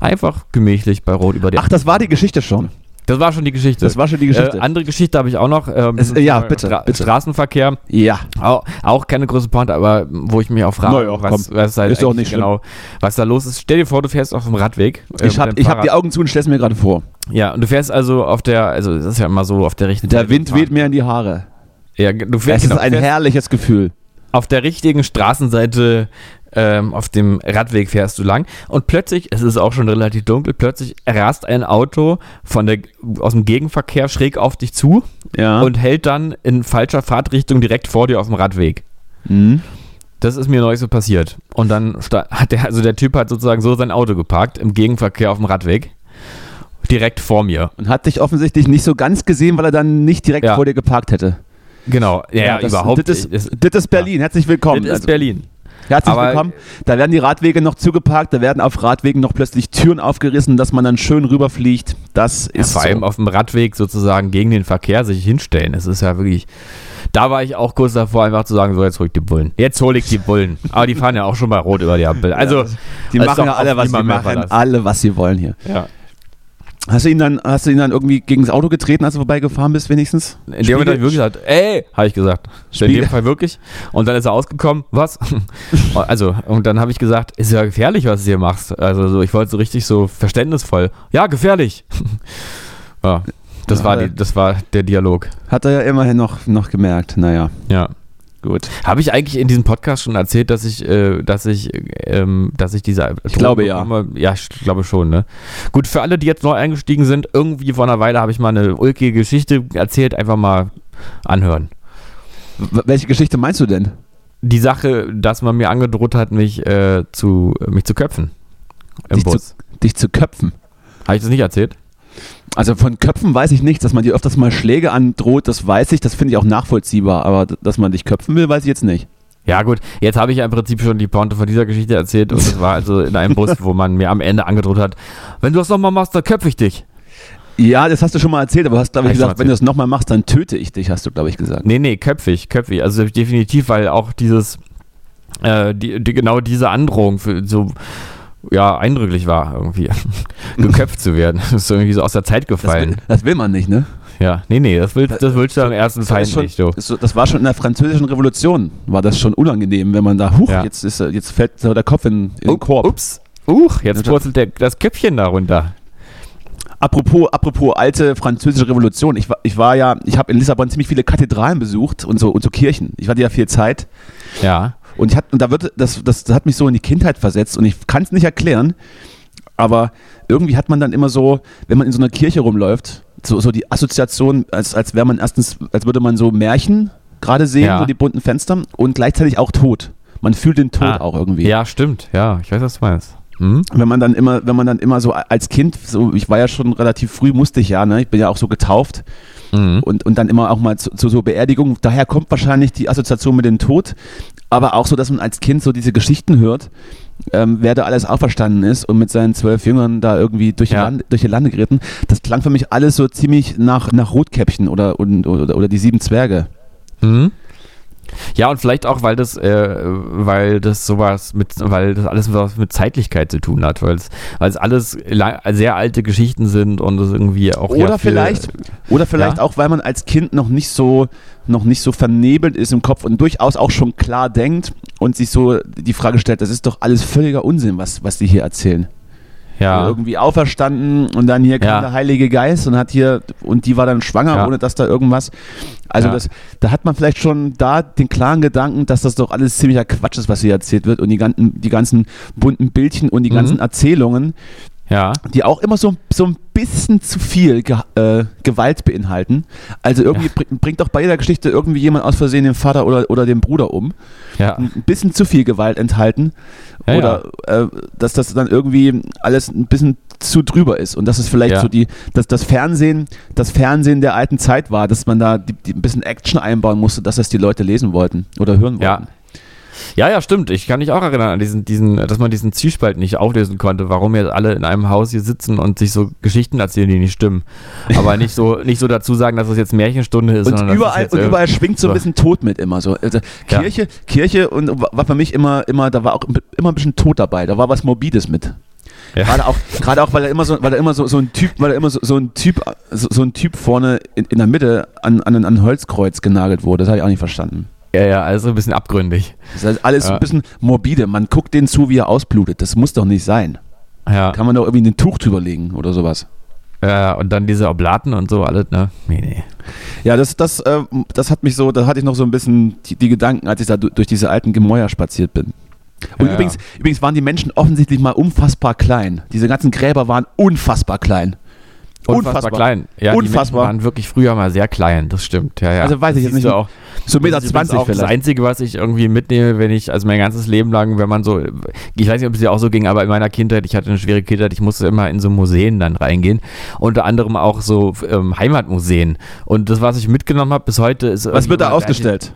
Einfach gemächlich bei Rot über die Ach, das war die Geschichte schon. Das war schon die Geschichte. Das war schon die Geschichte. Äh, andere Geschichte habe ich auch noch. Ähm, Es- ja, bitte, bitte. Straßenverkehr. ja. Auch, auch keine große Pointe, aber wo ich mich auch frage, Naja, was, was halt Ist doch nicht schlimm. genau, was da los ist. Stell dir vor, du fährst auf dem Radweg. äh, Ich habe hab die Augen zu und stelle es mir gerade vor. Ja, und du fährst also auf der, also das ist ja immer so auf der richtigen Der Wind weht mir in die Haare. Ja, du Es fährst, ist genau, ein herrliches Gefühl. auf der richtigen Straßenseite ähm, auf dem Radweg fährst du lang und plötzlich, es ist auch schon relativ dunkel, plötzlich rast ein Auto von der, aus dem Gegenverkehr schräg auf dich zu Ja. und hält dann in falscher Fahrtrichtung direkt vor dir auf dem Radweg. Mhm. Das ist mir neulich so passiert. Und dann hat der, also der Typ hat sozusagen so sein Auto geparkt im Gegenverkehr auf dem Radweg. Direkt vor mir. Und hat dich offensichtlich nicht so ganz gesehen, weil er dann nicht direkt Ja. vor dir geparkt hätte. Genau. Ja, ja das, überhaupt. Das ist, Das- ist Berlin. Herzlich willkommen. das ist Also, Berlin. Herzlich Aber- willkommen. Da werden die Radwege noch zugeparkt, da werden auf Radwegen noch plötzlich Türen aufgerissen, dass man dann schön rüberfliegt. Das Ja, ist vor allem so. auf dem Radweg sozusagen gegen den Verkehr sich hinstellen. Es ist ja wirklich. Da war ich auch kurz davor, einfach zu sagen: So, jetzt hol ich die Bullen. Jetzt hole ich die Bullen. Aber die fahren ja auch schon mal rot über die Ampel. Also, die machen ja alle, was sie machen. Alle, was sie wollen hier. ja. Hast du ihn dann, hast du ihn dann irgendwie gegen das Auto getreten, als du vorbeigefahren bist, wenigstens? In dem Moment habe ich wirklich gesagt: Ey, habe ich gesagt. In Spiegel- dem Fall wirklich. Und dann ist er ausgekommen: Was? also, und dann habe ich gesagt: Ist ja gefährlich, was du hier machst. Also, so, ich wollte so richtig so verständnisvoll: Ja, gefährlich. ja. Das, Ja, war die, das war der Dialog. Hat er ja immerhin noch, noch gemerkt. Naja, Ja. Gut. Habe ich eigentlich in diesem Podcast schon erzählt, dass ich, äh, dass ich, ähm, dass ich diese Ich glaube, ja. Ja, ich glaube schon, ne? Gut, für alle, die jetzt neu eingestiegen sind, irgendwie vor einer Weile habe ich mal eine ulkige Geschichte erzählt, einfach mal anhören. Welche Geschichte meinst du denn? Die Sache, dass man mir angedroht hat, mich, äh, zu, mich zu köpfen. Im Dich zu- Bus. Dich zu köpfen. Habe ich das nicht erzählt? Also von Köpfen weiß ich nichts, dass man dir öfters mal Schläge androht, das weiß ich, das finde ich auch nachvollziehbar, aber dass man dich köpfen will, weiß ich jetzt nicht. Ja, gut, jetzt habe ich ja im Prinzip schon die Pointe von dieser Geschichte erzählt und es war also in einem Bus, wo man mir am Ende angedroht hat, wenn du das nochmal machst, dann köpfe ich dich. Ja, das hast du schon mal erzählt, aber du hast, glaube ich, ich gesagt, wenn du das nochmal machst, dann töte ich dich, hast du, glaube ich, gesagt. Nee, nee, köpfig, köpfig. Also definitiv, weil auch dieses, äh, die, die, genau diese Androhung für so, ja, eindrücklich war, irgendwie, geköpft zu werden. Das ist irgendwie so aus der Zeit Das will, gefallen. das will man nicht, ne? Ja, nee, nee, das willst, das willst du am ersten schon, nicht, du. das war schon in der französischen Revolution, war das schon unangenehm, wenn man da, huch, Ja. jetzt, ist, jetzt fällt so der Kopf in, in den Korb. Ups, uch, jetzt purzelt der, das Köpfchen da runter. Apropos, apropos alte französische Revolution, ich war, ich war ja, ich habe in Lissabon ziemlich viele Kathedralen besucht und so, und so Kirchen. Ich hatte ja viel Zeit Ja, und, ich hat, und da wird, das, das hat mich so in die Kindheit versetzt und ich kann es nicht erklären, aber irgendwie hat man dann immer so, wenn man in so einer Kirche rumläuft, so, so die Assoziation, als, als wäre man erstens, als würde man so Märchen gerade sehen, Ja. so die bunten Fenster und gleichzeitig auch Tod. Man fühlt den Tod Ah. auch irgendwie. ja, stimmt, ja, ich weiß, was du meinst. Hm? wenn man dann immer, wenn man dann immer so als Kind, so ich war ja schon relativ früh, musste ich ja, ne? Ich bin ja auch so getauft Mhm. und, und dann immer auch mal zu, zu so Beerdigungen. Daher kommt wahrscheinlich die Assoziation mit dem Tod, aber auch so, dass man als Kind so diese Geschichten hört, ähm, wer da alles auferstanden ist und mit seinen zwölf Jüngern da irgendwie durch, die Ja. Lande, durch die Lande geritten. Das klang für mich alles so ziemlich nach, nach Rotkäppchen oder, und, oder, oder die sieben Zwerge. Mhm. Ja, und vielleicht auch, weil das, äh, weil das sowas mit, weil das alles was mit Zeitlichkeit zu tun hat, weil es, weil es alles sehr alte Geschichten sind und es irgendwie auch ja Oder viel- vielleicht, oder vielleicht Ja? auch, weil man als Kind noch nicht so noch nicht so vernebelt ist im Kopf und durchaus auch schon klar denkt und sich so die Frage stellt, das ist doch alles völliger Unsinn, was, was die hier erzählen. ja, Irgendwie auferstanden und dann hier kam Ja. der Heilige Geist und hat hier und die war dann schwanger, Ja. ohne dass da irgendwas. Also das, da hat man vielleicht schon da den klaren Gedanken, dass das doch alles ziemlicher Quatsch ist, was hier erzählt wird und die ganzen, die ganzen bunten Bildchen und die Mhm. ganzen Erzählungen ja, die auch immer so, so ein bisschen zu viel Ge äh, Gewalt beinhalten. Also irgendwie bring, bringt doch bei jeder Geschichte irgendwie jemand aus Versehen den Vater oder, oder den Bruder um. ja, Ein bisschen zu viel Gewalt enthalten. Ja, oder Äh, dass das dann irgendwie alles ein bisschen zu drüber ist. Und dass es vielleicht Ja. so die, dass das Fernsehen, das Fernsehen der alten Zeit war, dass man da die, die ein bisschen Action einbauen musste, dass das die Leute lesen wollten oder hören wollten. Ja. Ja, stimmt. Ich kann mich auch erinnern an diesen, diesen, dass man diesen Zwiespalt nicht auflösen konnte, warum jetzt alle in einem Haus hier sitzen und sich so Geschichten erzählen, die nicht stimmen. Aber nicht so, nicht so dazu sagen, dass es jetzt Märchenstunde ist, Und überall, und überall schwingt so ein bisschen Tod mit immer so. Also Ja. Kirche, Kirche und war für mich immer, immer, da war auch immer ein bisschen Tod dabei. Da war was Morbides mit. Ja. Gerade auch, gerade auch, weil er immer so, weil er immer so, so ein Typ, weil er immer so, so ein Typ, so, so ein Typ vorne in, in der Mitte an, an, an ein Holzkreuz genagelt wurde. Das habe ich auch nicht verstanden. Ja, ja, also ein bisschen abgründig. Das ist alles Ja. ein bisschen morbide. Man guckt denen zu, wie er ausblutet. Das muss doch nicht sein. Ja, Kann man doch irgendwie ein Tuch drüber legen oder sowas. ja, und dann diese Oblaten und so, alles, ne? Nee, nee. Ja, das, das, äh, das hat mich so, da hatte ich noch so ein bisschen die, die Gedanken, als ich da du- durch diese alten Gemäuer spaziert bin. Und Ja, übrigens, ja. übrigens waren die Menschen offensichtlich mal unfassbar klein. Diese ganzen Gräber waren unfassbar klein. Unfassbar, klein. Ja, Unfassbar. Die waren wirklich früher mal sehr klein, das stimmt. Ja, ja. Also weiß ich Das jetzt nicht, auch, So 1,20 Meter das ist übrigens auch das vielleicht. Einzige, was ich irgendwie mitnehme, wenn ich, also mein ganzes Leben lang, wenn man so, ich weiß nicht, ob es dir auch so ging, aber in meiner Kindheit, ich hatte eine schwere Kindheit, ich musste immer in so Museen dann reingehen. Unter anderem auch so ähm, Heimatmuseen. Und das, was ich mitgenommen habe bis heute, ist. Was wird da ausgestellt?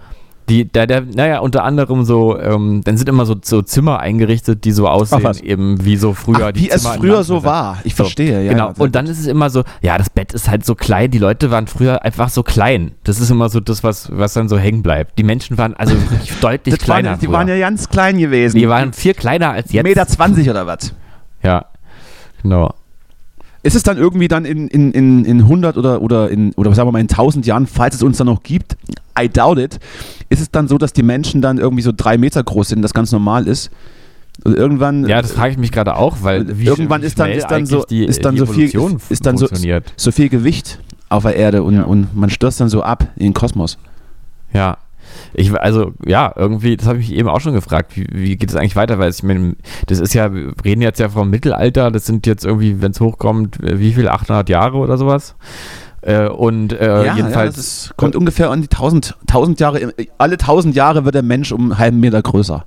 Die, der, der, naja, unter anderem so, ähm, dann sind immer so, so Zimmer eingerichtet, die so aussehen, eben wie so früher. Ach, wie es Zimmer früher so war. Ich So, verstehe, ja. genau. ja, und dann ist es immer so, ja, das Bett ist halt so klein. Die Leute waren früher einfach so klein. Das ist immer so das, was, was dann so hängen bleibt. Die Menschen waren also wirklich deutlich das waren, kleiner. ja- die früher. waren ja ganz klein gewesen. die waren viel kleiner als jetzt. Meter 20 oder was? Ja. Genau. Ist es dann irgendwie dann in, in, in, in 100 oder, oder, in, oder sagen wir mal in 1000 Jahren, falls es uns dann noch gibt, I doubt it, ist es dann so, dass die Menschen dann irgendwie so drei Meter groß sind, das ganz normal ist? Und irgendwann, Ja, das frage ich mich gerade auch, weil wie irgendwann wie ist dann, ist dann so, die, ist dann so viel, ist dann so, so viel Gewicht auf der Erde und, Ja. und man stürzt dann so ab in den Kosmos. Ja. Ich, also, ja, irgendwie, das habe ich mich eben auch schon gefragt, wie, wie geht es eigentlich weiter? Weil ich meine, das ist ja, wir reden jetzt ja vom Mittelalter, das sind jetzt irgendwie, wenn es hochkommt, äh, wie viel, 800 Jahre oder sowas? Äh, und äh, jedenfalls, das ist, kommt ungefähr an die 1000, 1000 Jahre, alle 1000 Jahre wird der Mensch um einen halben Meter größer.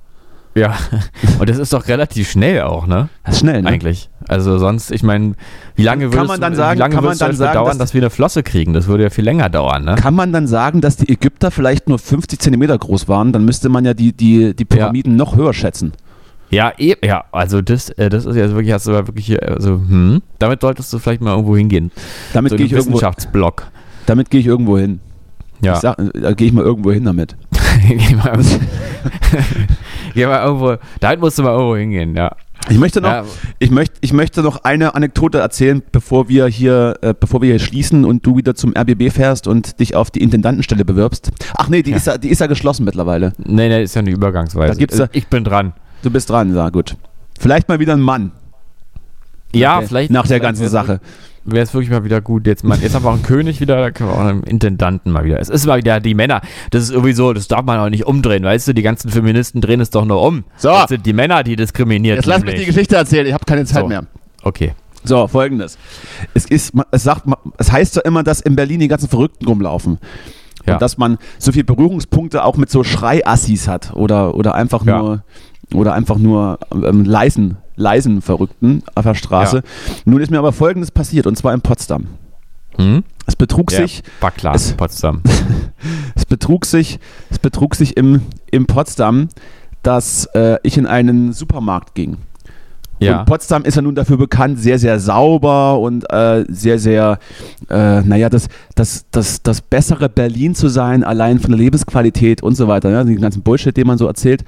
Ja, und das ist doch relativ schnell auch, ne? Das ist schnell, ne? Eigentlich. Also sonst, ich meine, wie lange würdest man dann sagen- wie lange kann man würde es dann sagen, dauern, dass- dass wir eine Flosse kriegen? Das würde ja viel länger dauern, ne? Kann man dann sagen, dass die Ägypter vielleicht nur 50 Zentimeter groß waren? Dann müsste man ja die, die, die Pyramiden noch höher schätzen. Ja, eh, ja, also das, äh, das ist ja wirklich, hast du aber wirklich hier, also, hm, damit solltest du vielleicht mal irgendwo hingehen. Damit So gehe ich, irgendwo, Wissenschaftsblog. damit gehe ich irgendwo hin. Ja. Sag, da gehe ich mal irgendwo hin damit. geh, mal, irgendwo, damit musst du mal irgendwo hingehen, ja. Ich möchte noch, Ja. ich möchte, ich möchte noch eine Anekdote erzählen, bevor wir hier, äh, bevor wir hier schließen und du wieder zum RBB fährst und dich auf die Intendantenstelle bewirbst. Ach nee, die, Ja. ist, ja, die ist ja geschlossen mittlerweile. Nee, nee, ist ja eine Übergangsweise. Da gibt's ich bin dran. Du bist dran, ja gut. Vielleicht mal wieder ein Mann Ja, äh, vielleicht. nach der ganzen Sache. Wäre es wirklich mal wieder gut. Jetzt, mal, jetzt haben wir auch einen König wieder, da können wir auch einen Intendanten mal wieder. Es ist mal wieder die Männer. Das ist irgendwie so, das darf man auch nicht umdrehen, weißt du? Die ganzen Feministen drehen es doch nur um. So. Das sind die Männer, die diskriminiert Jetzt lass mich die. Geschichte erzählen, ich habe keine Zeit So. mehr. Okay. So, folgendes. Es ist, es sagt, es heißt ja immer, dass in Berlin die ganzen Verrückten rumlaufen. Ja. Und dass man so viele Berührungspunkte auch mit so Schreiassis hat oder, oder einfach Ja. nur oder einfach nur ähm, leisen, leisen Verrückten auf der Straße. Ja. Nun ist mir aber folgendes passiert und zwar in Potsdam. Hm? Es betrug Ja, sich, war klar, es- Potsdam. es betrug sich, es betrug sich im, im Potsdam, dass äh, ich in einen Supermarkt ging. Ja. Und Potsdam ist ja nun dafür bekannt, sehr, sehr sauber und äh, sehr, sehr, äh, naja, das, das, das, das bessere Berlin zu sein, allein von der Lebensqualität und so weiter. Ja, den ganzen Bullshit, den man so erzählt.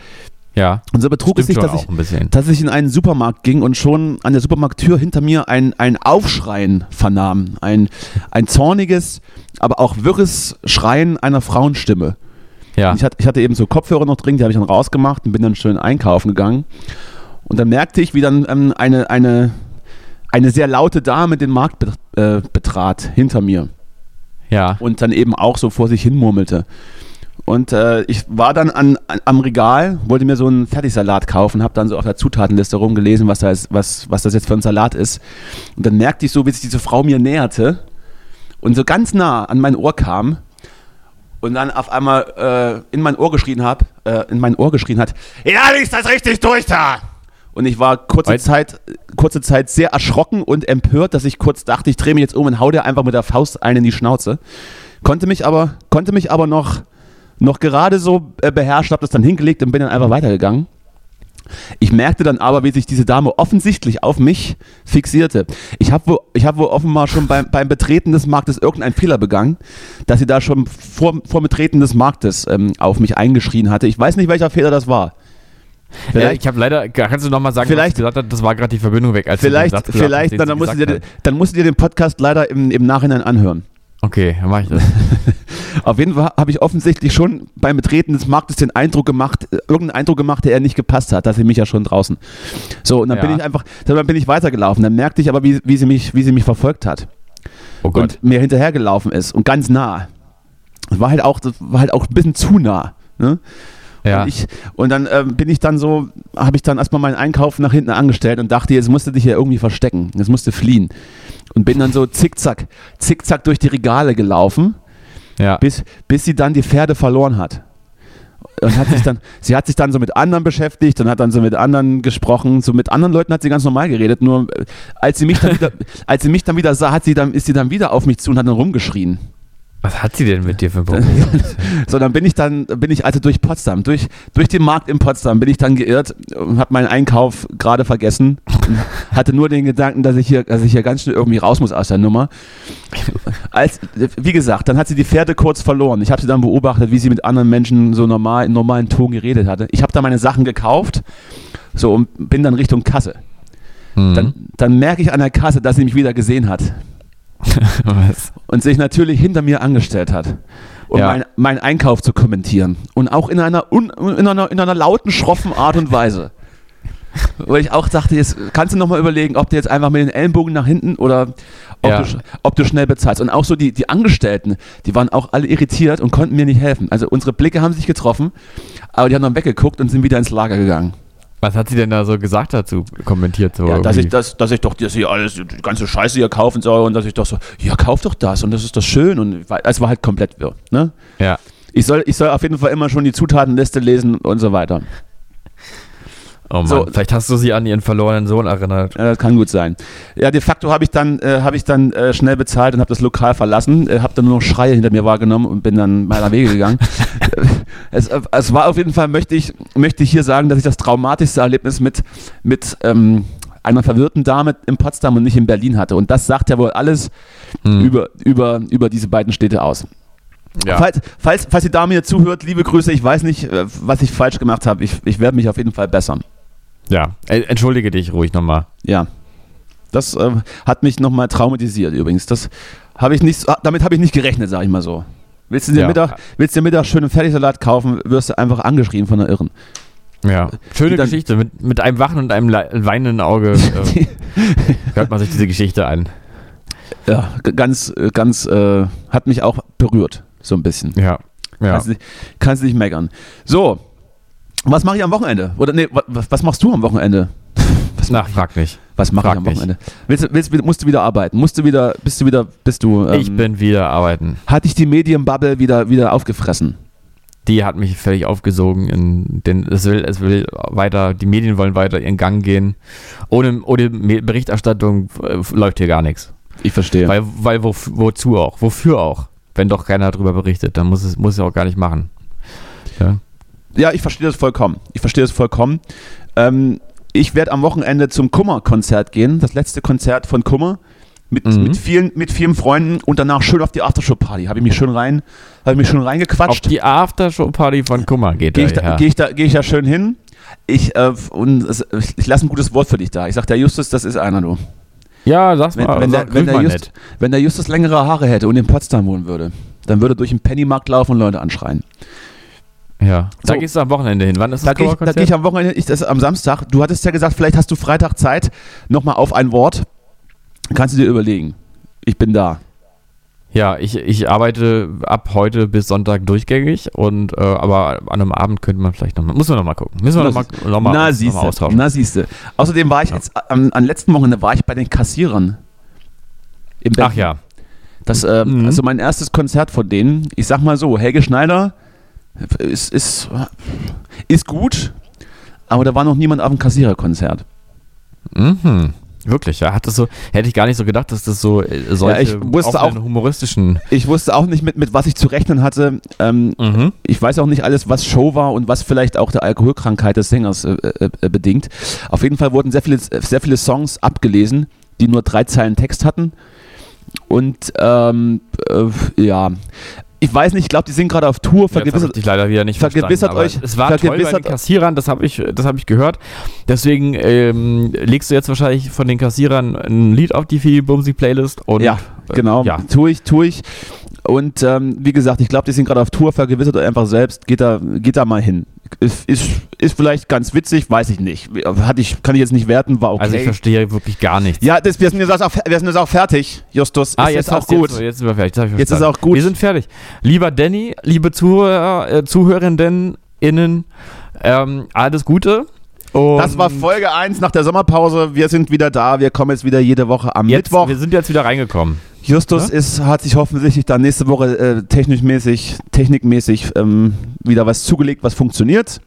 Ja. Und so betrug es sich, dass ich, dass ich in einen Supermarkt ging und schon an der Supermarkttür hinter mir ein, ein Aufschreien vernahm. Ein, ein zorniges, aber auch wirres Schreien einer Frauenstimme. Ja. Ich, hatte, ich hatte eben so Kopfhörer noch drin, die habe ich dann rausgemacht und bin dann schön einkaufen gegangen. Und dann merkte ich, wie dann ähm, eine, eine, eine sehr laute Dame den Markt äh, betrat hinter mir Ja. und dann eben auch so vor sich hin murmelte. Und äh, ich war dann an, an, am Regal, wollte mir so einen Fertigsalat kaufen, habe dann so auf der Zutatenliste rumgelesen, was, da ist, was, was das jetzt für ein Salat ist. Und dann merkte ich so, wie sich diese Frau mir näherte und so ganz nah an mein Ohr kam und dann auf einmal äh, in mein Ohr geschrien hab, äh, in mein Ohr geschrien hat, ja, liest das richtig durch da! Und ich war kurze Weit- Zeit, kurze Zeit sehr erschrocken und empört, dass ich kurz dachte, ich drehe mich jetzt um und hau dir einfach mit der Faust einen in die Schnauze. Konnte mich aber, konnte mich aber noch, noch gerade so äh, beherrschen, habe das dann hingelegt und bin dann einfach weitergegangen. Ich merkte dann aber, wie sich diese Dame offensichtlich auf mich fixierte. Ich habe wohl, ich hab wohl offenbar schon beim, beim Betreten des Marktes irgendeinen Fehler begangen, dass sie da schon vor, vor Betreten des Marktes ähm, auf mich eingeschrien hatte. Ich weiß nicht, welcher Fehler das war. ja, Vielleicht, ich habe leider, kannst du nochmal sagen, Vielleicht- gesagt hast? Das war gerade die Verbindung weg. Als du den vielleicht, Satz gesagt vielleicht hast, dann, dann, musst du dir, dann musst du dir den Podcast leider im, im Nachhinein anhören. Okay, dann mach ich das. Auf jeden Fall habe ich offensichtlich schon beim Betreten des Marktes den Eindruck gemacht, äh, irgendeinen Eindruck gemacht, der er nicht gepasst hat, dass sie mich ja schon draußen. So, und dann Ja. bin ich einfach, dann bin ich weitergelaufen. Dann merkte ich aber, wie, wie, sie, mich, wie sie mich verfolgt hat Oh Gott. und mir hinterhergelaufen ist und ganz nah. Das war halt auch, das war halt auch ein bisschen zu nah. Ne? Ja. Und, ich, und dann ähm, bin ich dann so, habe ich dann erstmal meinen Einkauf nach hinten angestellt und dachte, jetzt musst du dich hier irgendwie verstecken, jetzt musst du fliehen. Und bin dann so zickzack, zickzack durch die Regale gelaufen ja. bis, bis sie dann die Pferde verloren hat. Und hat sich dann, sie hat sich dann so mit anderen beschäftigt und hat dann so mit anderen gesprochen. So mit anderen Leuten hat sie ganz normal geredet. Nur äh, als sie mich dann wieder, als sie mich dann wieder sah, hat sie dann, ist sie dann wieder auf mich zu und hat dann rumgeschrien. Was hat sie denn mit dir für ein Problem? So, dann bin ich dann, bin ich also durch Potsdam, durch, durch den Markt in Potsdam bin ich dann geirrt und habe meinen Einkauf gerade vergessen. Hatte nur den Gedanken, dass ich hier, dass ich hier ganz schnell irgendwie raus muss aus der Nummer. Als, wie gesagt, dann hat sie die Pferde kurz verloren. Ich habe sie dann beobachtet, wie sie mit anderen Menschen so normal, in normalen Ton geredet hatte. Ich habe da meine Sachen gekauft, so und bin dann Richtung Kasse. Mhm. Dann, dann merke ich an der Kasse, dass sie mich wieder gesehen hat? und sich natürlich hinter mir angestellt hat, um Ja. mein, meinen Einkauf zu kommentieren. Und auch in einer, un, in, einer, in einer lauten, schroffen Art und Weise. Weil ich auch dachte, jetzt kannst du nochmal überlegen, ob du jetzt einfach mit den Ellenbogen nach hinten oder ob, Ja. du, ob du schnell bezahlst. Und auch so die, die Angestellten, die waren auch alle irritiert und konnten mir nicht helfen. Also unsere Blicke haben sich getroffen, aber die haben dann weggeguckt und sind wieder ins Lager gegangen. Was hat sie denn da so gesagt dazu, kommentiert? So Ja, dass ich, das, dass ich doch das hier alles, die ganze Scheiße hier kaufen soll und dass ich doch so, ja, kauf doch das und das ist doch schön und es war halt komplett wirr. Ne? ja. Ich soll, ich soll auf jeden Fall immer schon die Zutatenliste lesen und so weiter. Oh Mann, So. vielleicht hast du sie an ihren verlorenen Sohn erinnert. Das kann gut sein. Ja, de facto habe ich dann, äh, hab ich dann äh, schnell bezahlt und habe das Lokal verlassen, äh, habe dann nur noch Schreie hinter mir wahrgenommen und bin dann meiner Wege gegangen. Äh, es, äh, es war auf jeden Fall, möchte ich, möchte ich hier sagen, dass ich das traumatischste Erlebnis mit, mit ähm, einer verwirrten Dame in Potsdam und nicht in Berlin hatte. Und das sagt ja wohl alles Hm. über, über, über diese beiden Städte aus. Ja. Falls, falls, falls die Dame hier zuhört, liebe Grüße, ich weiß nicht, äh, was ich falsch gemacht habe. Ich, ich werde mich auf jeden Fall bessern. Ja. Äh, Entschuldige dich ruhig nochmal. Ja. Das äh, hat mich nochmal traumatisiert übrigens. Das habe ich nicht, damit habe ich nicht gerechnet, sage ich mal so. Willst du dir Ja. Mittag, willst du dir Mittag schönen Fertigsalat kaufen, wirst du einfach angeschrien von der Irren. Ja. Schöne dann- Geschichte. Mit, mit einem wachen und einem weinenden Auge äh, hört man sich diese Geschichte an. Ja, ganz, äh, ganz, äh, hat mich auch berührt, so ein bisschen. Ja. Ja. Kannst, nicht, kannst nicht meckern. So, was mache ich am Wochenende? Oder nee, wa- was, was machst du am Wochenende? Was Na, frag nicht. Was mache ich am. Wochenende? Willst, willst, musst du wieder arbeiten? Musst du wieder, bist du wieder, bist du, ähm, ich bin wieder arbeiten. hat dich die Medienbubble wieder, wieder aufgefressen? Die hat mich völlig aufgesogen. In den, es, will, es will weiter, die Medien wollen weiter ihren Gang gehen. Ohne, ohne Berichterstattung äh, läuft hier gar nichts. Ich verstehe. Weil, weil wo, wozu auch? Wofür auch? Wenn doch keiner darüber berichtet, dann muss es, muss es auch gar nicht machen. Ja. Ja, ich verstehe das vollkommen. Ich verstehe das vollkommen. Ähm, ich werde am Wochenende zum Kummer-Konzert gehen, das letzte Konzert von Kummer. Mit, Mhm. mit, vielen, mit vielen Freunden und danach schön auf die Aftershow-Party. Habe ich mich schön rein, habe ich mich schön Auf reingequatscht. die Aftershow-Party von Kummer geht Gehe er. ich, da, ja. geh ich, da, geh ich da schön hin. Ich, äh, und es, ich lasse ein gutes Wort für dich da. Ich sag, der Justus, das ist einer, du. ja, sag's Wenn, mal. wenn, sag, der, wenn, der mal Just, wenn der Justus längere Haare hätte und in Potsdam wohnen würde, dann würde er durch den Pennymarkt laufen und Leute anschreien. Ja. Da So. gehst du am Wochenende hin. Wann ist Da das gehe ich, da geh ich am Wochenende, ich, das ist am Samstag. Du hattest ja gesagt, vielleicht hast du Freitag Zeit, nochmal auf ein Wort. Kannst du dir überlegen. Ich bin da. Ja, ich, ich arbeite ab heute bis Sonntag durchgängig und äh, aber an einem Abend könnte man vielleicht nochmal, muss man nochmal gucken. Müssen wir nochmal noch mal, Na, noch mal austauschen. Na, siehste. Außerdem war ich jetzt, am, am letzten Wochenende war ich bei den Kassierern. Im Ach ja. Das, äh, Mhm. Also mein erstes Konzert von denen, ich sag mal so, Helge Schneider ist, ist, ist gut, aber da war noch niemand auf dem Kassiererkonzert. Mhm. Wirklich, ja. Hat das so, hätte ich gar nicht so gedacht, dass das so äh, solche ich wusste offenen, humoristischen. Ich wusste auch nicht, mit, mit was ich zu rechnen hatte. Ähm, Mhm. ich weiß auch nicht alles, was Show war und was vielleicht auch der Alkoholkrankheit des Sängers äh, äh, äh, bedingt. Auf jeden Fall wurden sehr viele, sehr viele Songs abgelesen, die nur drei Zeilen Text hatten. Und ähm, äh, ja, ich weiß nicht, ich glaube, die sind gerade auf Tour. Ich Vergewissert, dich leider wieder nicht vergewissert euch- Es war toll bei vergewissert- den Kassierern, das habe ich, das hab ich gehört. Deswegen ähm, legst du jetzt wahrscheinlich von den Kassierern ein Lied auf die Phoebe Bumsy Playlist und ja, äh, genau, Ja, tue ich, tue ich. Und ähm, wie gesagt, ich glaube, die sind gerade auf Tour, vergewissert euch einfach selbst, geht da, geht da mal hin. Ist, ist, ist vielleicht ganz witzig, weiß ich nicht. Hatte ich, kann ich jetzt nicht werten, war okay. also ich verstehe wirklich gar nichts. Ja, das, wir, sind jetzt auch, wir sind jetzt auch fertig, Justus. Ah, ist jetzt, jetzt auch gut. Jetzt, jetzt sind wir fertig. ich Jetzt ist auch gut. Wir sind fertig. Lieber Danny, liebe Zuhörer, äh, Zuhörenden, innen, ähm, alles Gute. Und das war Folge 1 nach der Sommerpause. Wir sind wieder da. Wir kommen jetzt wieder jede Woche am jetzt, Mittwoch. Wir sind jetzt wieder reingekommen. Justus ist, hat sich offensichtlich dann nächste Woche äh, technikmäßig, technikmäßig ähm, wieder was zugelegt, was funktioniert.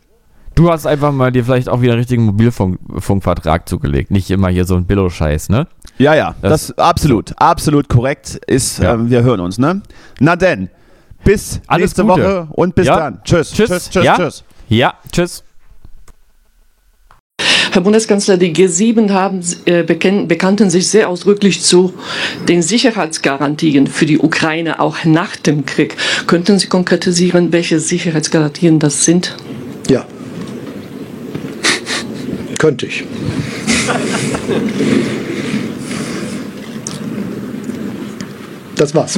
Du hast einfach mal dir vielleicht auch wieder einen richtigen Mobilfunkvertrag zugelegt. Nicht immer hier so ein Billo-Scheiß, ne? Ja, ja, das, Das- absolut, absolut korrekt ist. Ja. Ähm, wir hören uns, ne? Na denn, bis Alles nächste Gute. Woche und bis Ja. dann. Tschüss, Tschüss. tschüss, tschüss, Ja. tschüss. Ja, tschüss. Herr Bundeskanzler, die G7 haben, äh, bekannten sich sehr ausdrücklich zu den Sicherheitsgarantien für die Ukraine auch nach dem Krieg. Könnten Sie konkretisieren, welche Sicherheitsgarantien das sind? Ja. Könnte ich. Das war's.